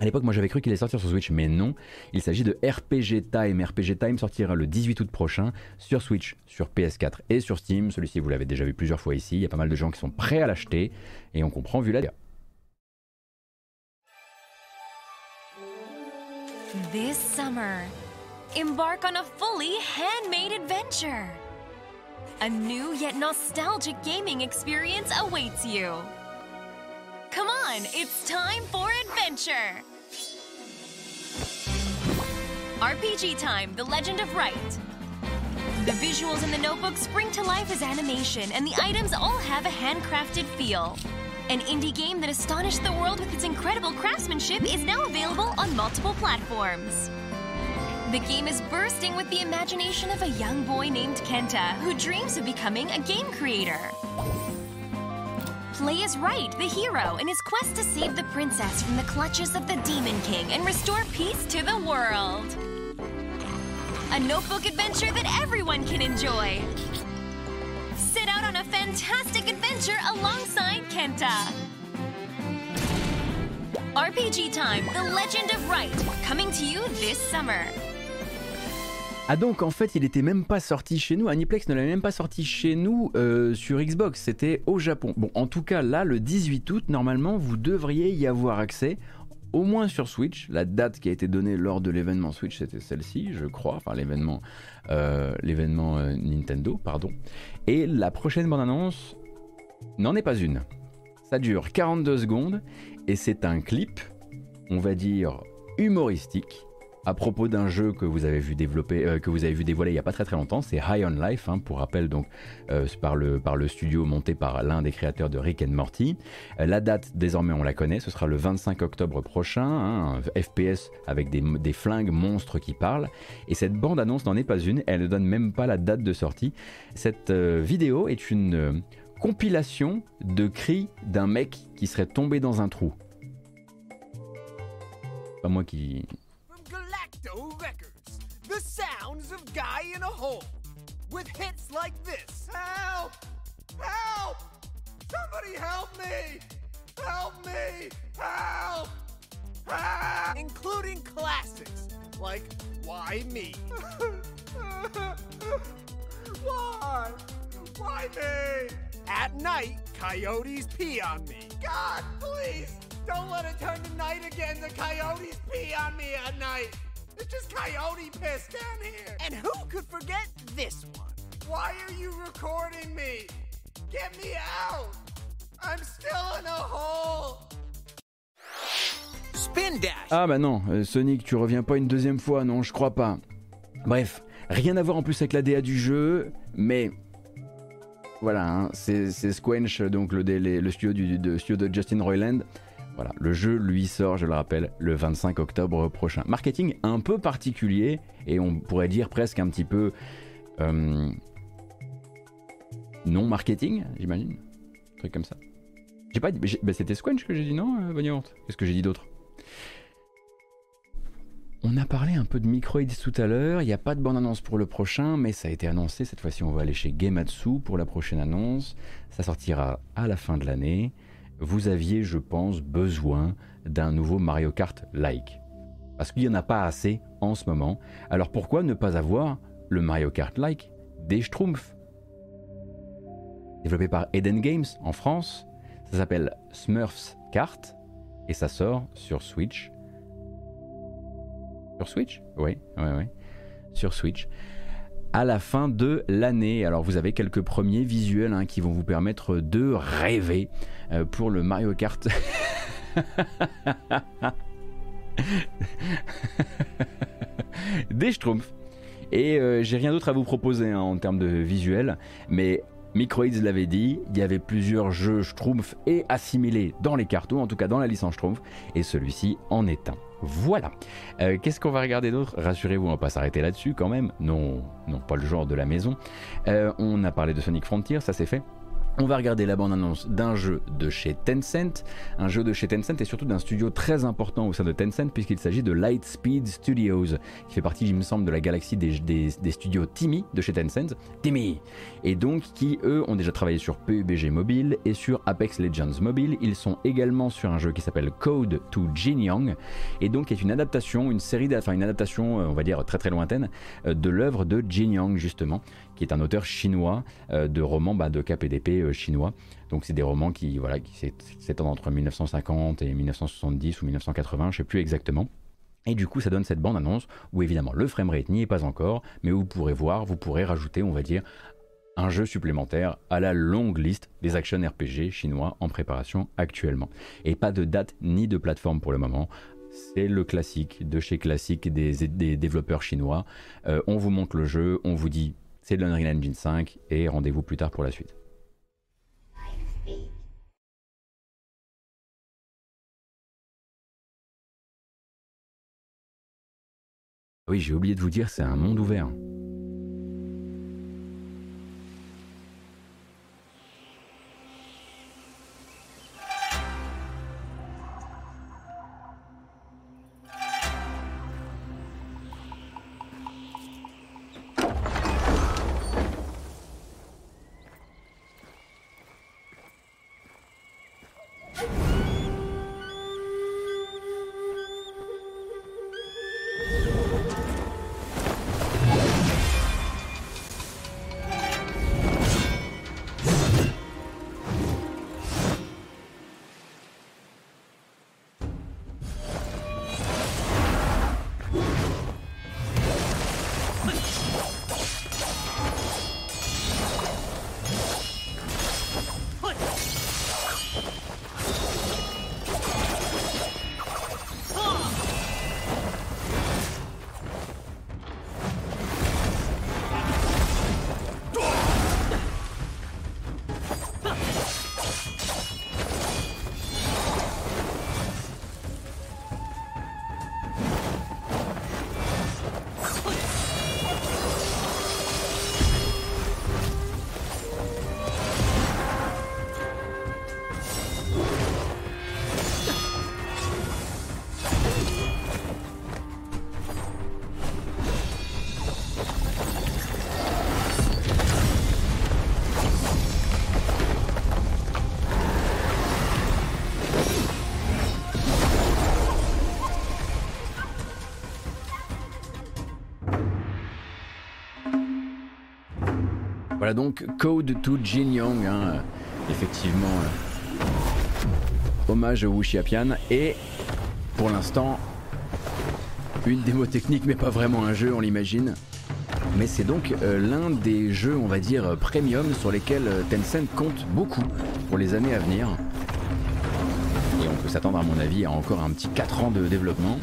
À l'époque, moi j'avais cru qu'il allait sortir sur Switch, mais non. Il s'agit de RPG Time. RPG Time sortira le 18 août prochain sur Switch, sur PS4 et sur Steam. Celui-ci, vous l'avez déjà vu plusieurs fois ici. Il y a pas mal de gens qui sont prêts à l'acheter et on comprend vu la. This summer, embark on a fully handmade adventure. A new yet nostalgic gaming experience awaits you. Come on, it's time for adventure! RPG Time The Legend of Wright. The visuals in the notebook spring to life as animation, and the items all have a handcrafted feel. An indie game that astonished the world with its incredible craftsmanship is now available on multiple platforms. The game is bursting with the imagination of a young boy named Kenta who dreams of becoming a game creator. Play as Wright, the hero, in his quest to save the princess from the clutches of the Demon King and restore peace to the world. A notebook adventure that everyone can enjoy. Set out on a fantastic adventure alongside Kenta. RPG Time, The Legend of Wright, coming to you this summer. Ah donc en fait il était même pas sorti chez nous, Aniplex ne l'avait même pas sorti chez nous euh, sur Xbox, c'était au Japon. Bon en tout cas là le 18 août normalement vous devriez y avoir accès au moins sur Switch. La date qui a été donnée lors de l'événement Switch c'était celle-ci je crois, enfin l'événement euh, euh, Nintendo pardon. Et la prochaine bande-annonce n'en est pas une. Ça dure 42 secondes et c'est un clip on va dire humoristique à propos d'un jeu que vous avez vu développer, euh, que vous avez vu dévoiler il n'y a pas très très longtemps, c'est High on Life, hein, pour rappel donc euh, par, le, par le studio monté par l'un des créateurs de Rick and Morty. Euh, la date désormais on la connaît, ce sera le 25 octobre prochain, hein, un FPS avec des, des, flingues monstres qui parlent. Et cette bande annonce n'en est pas une, elle ne donne même pas la date de sortie. Cette vidéo est une compilation de cris d'un mec qui serait tombé dans un trou. Pas moi qui, Galacto Records. The sounds of Guy in a Hole. With hits like this. Help! Help! Somebody help me! Help me! Help! Help! Including classics like Why Me? (laughs) Why? Why me? At night, coyotes pee on me. God, please! Don't let it turn to night again. The coyotes pee on me at night. It's just coyote piss down here. And who could forget this one? Why are you recording me? Get me out. I'm still in a hole. Spin Dash. Ah bah non, euh, Sonic, tu reviens pas une deuxième fois, non, je crois pas. Bref, rien à voir en plus avec la DA du jeu, mais voilà, hein, c'est Squench, donc le, le studio, du, de, studio de Justin Roiland. Voilà, le jeu lui sort, je le rappelle, le 25 octobre prochain. Marketing un peu particulier et on pourrait dire presque un petit peu euh, non marketing, j'imagine, truc comme ça. J'ai pas bah, c'était Squench que j'ai dit non, euh, Qu'est-ce que j'ai dit d'autre? On a parlé un peu de Microids tout à l'heure, il n'y a pas de bonne annonce pour le prochain, mais ça a été annoncé, cette fois-ci on va aller chez Gematsu pour la prochaine annonce, ça sortira à la fin de l'année vous aviez, je pense, besoin d'un nouveau Mario Kart like. Parce qu'il n'y en a pas assez en ce moment. Alors pourquoi ne pas avoir le Mario Kart like des Schtroumpfs? Développé par Eden Games en France, ça s'appelle Smurfs Kart et ça sort sur Switch. Sur Switch? Oui, oui, oui. Sur Switch à la fin de l'année. Alors vous avez quelques premiers visuels hein, qui vont vous permettre de rêver pour le Mario Kart. (laughs) Des Schtroumpfs. Et euh, j'ai rien d'autre à vous proposer hein, en termes de visuel, mais Microids l'avait dit, il y avait plusieurs jeux Schtroumpfs et assimilés dans les cartons, en tout cas dans la licence Schtroumpf, et celui-ci en est un. Voilà. Euh, qu'est-ce qu'on va regarder d'autre? Rassurez-vous, on va pas s'arrêter là-dessus quand même. Non, non, pas le genre de la maison. Euh, on a parlé de Sonic Frontier, ça c'est fait. On va regarder la bande-annonce d'un jeu de chez Tencent, un jeu de chez Tencent et surtout d'un studio très important au sein de Tencent puisqu'il s'agit de Lightspeed Studios, qui fait partie, il me semble, de la galaxie des, studios Timmy de chez Tencent, Timmy, et donc qui eux ont déjà travaillé sur PUBG Mobile et sur Apex Legends Mobile. Ils sont également sur un jeu qui s'appelle Code to Jinyang et donc est une adaptation, une série, enfin une adaptation, euh, on va dire très très lointaine, euh, de l'œuvre de Jinyang justement qui est un auteur chinois euh, de romans bah, de KPDP euh, chinois. Donc c'est des romans qui, voilà, qui s'étendent entre 1950 et 1970 ou 1980, je sais plus exactement. Et du coup, ça donne cette bande-annonce où évidemment le framerate n'y est pas encore, mais où vous pourrez voir, vous pourrez rajouter, on va dire, un jeu supplémentaire à la longue liste des action RPG chinois en préparation actuellement. Et pas de date ni de plateforme pour le moment. C'est le classique de chez classique des, développeurs chinois. Euh, on vous montre le jeu, on vous dit c'est de l'Unreal Engine 5 et rendez-vous plus tard pour la suite. Oui, j'ai oublié de vous dire, c'est un monde ouvert. Voilà donc Code to Jin Young, hein, effectivement, euh, hommage au Wuxiapian et pour l'instant une démo technique mais pas vraiment un jeu on l'imagine. Mais c'est donc euh, l'un des jeux on va dire premium sur lesquels euh, Tencent compte beaucoup pour les années à venir. Et on peut s'attendre à mon avis à encore un petit 4 ans de développement.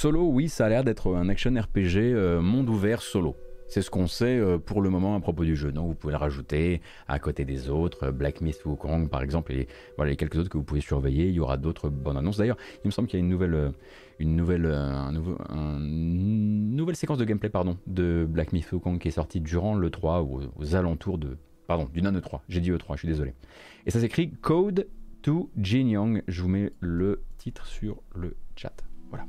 Solo, oui, ça a l'air d'être un action RPG euh, monde ouvert solo. C'est ce qu'on sait euh, pour le moment à propos du jeu. Donc vous pouvez le rajouter à côté des autres, euh, Black Myth Wukong par exemple, et voilà les quelques autres que vous pouvez surveiller. Il y aura d'autres bonnes annonces. D'ailleurs, il me semble qu'il y a une nouvelle, une nouvelle, un nouveau, nouvelle séquence de gameplay pardon, de Black Myth Wukong qui est sortie durant le 3 ou aux, alentours de, pardon, du NANE 3. J'ai dit E3, je suis désolé. Et ça s'écrit Code to Jin Young. Je vous mets le titre sur le chat. Voilà.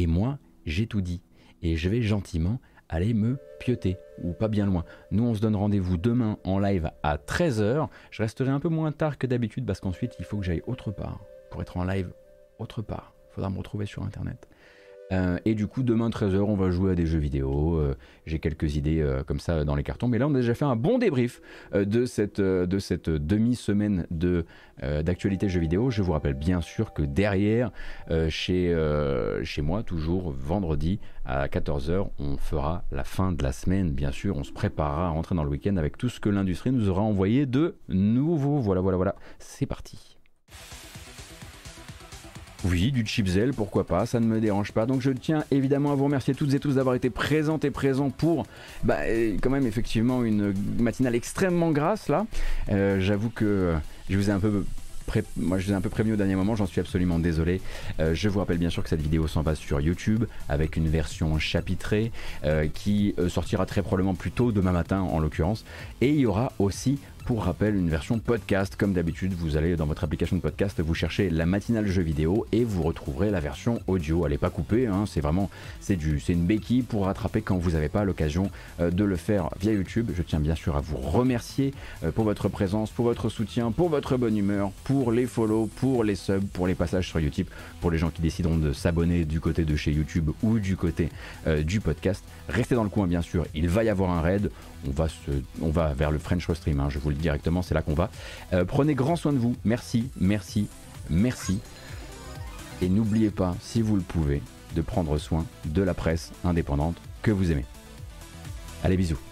Et moi, j'ai tout dit. Et je vais gentiment aller me pioter, ou pas bien loin. Nous, on se donne rendez-vous demain en live à 13h. Je resterai un peu moins tard que d'habitude parce qu'ensuite, il faut que j'aille autre part. Pour être en live autre part, il faudra me retrouver sur Internet. Euh, et du coup, demain 13h, on va jouer à des jeux vidéo. Euh, j'ai quelques idées euh, comme ça dans les cartons. Mais là, on a déjà fait un bon débrief de cette, de cette demi-semaine de, d'actualité jeux vidéo. Je vous rappelle bien sûr que derrière, chez, chez moi, toujours vendredi à 14h, on fera la fin de la semaine. Bien sûr, on se préparera à rentrer dans le week-end avec tout ce que l'industrie nous aura envoyé de nouveau. Voilà, voilà, voilà. C'est parti. Oui, du chipzel, pourquoi pas, ça ne me dérange pas. Donc je tiens évidemment à vous remercier toutes et tous d'avoir été présentes et présents pour bah, quand même effectivement une matinale extrêmement grasse là. Euh, j'avoue que Je vous ai un peu moi je vous ai un peu prévenu au dernier moment, j'en suis absolument désolé. Euh, je vous rappelle bien sûr que cette vidéo s'en va sur YouTube avec une version chapitrée euh, qui euh, sortira très probablement plus tôt demain matin en l'occurrence. Et il y aura aussi pour rappel, une version podcast. Comme d'habitude, vous allez dans votre application de podcast, vous cherchez la matinale jeu vidéo et vous retrouverez la version audio. Elle n'est pas coupée, hein, c'est vraiment c'est du c'est une béquille pour rattraper quand vous n'avez pas l'occasion euh, de le faire via YouTube. Je tiens bien sûr à vous remercier euh, pour votre présence, pour votre soutien, pour votre bonne humeur, pour les follow, pour les subs, pour les passages sur YouTube, pour les gens qui décideront de s'abonner du côté de chez YouTube ou du côté euh, du podcast. Restez dans le coin bien sûr, il va y avoir un raid on va, se, on va vers le French Stream, hein, je vous le dis directement, c'est là qu'on va. Euh, prenez grand soin de vous, merci, merci, merci. Et n'oubliez pas, si vous le pouvez, de prendre soin de la presse indépendante que vous aimez. Allez, bisous.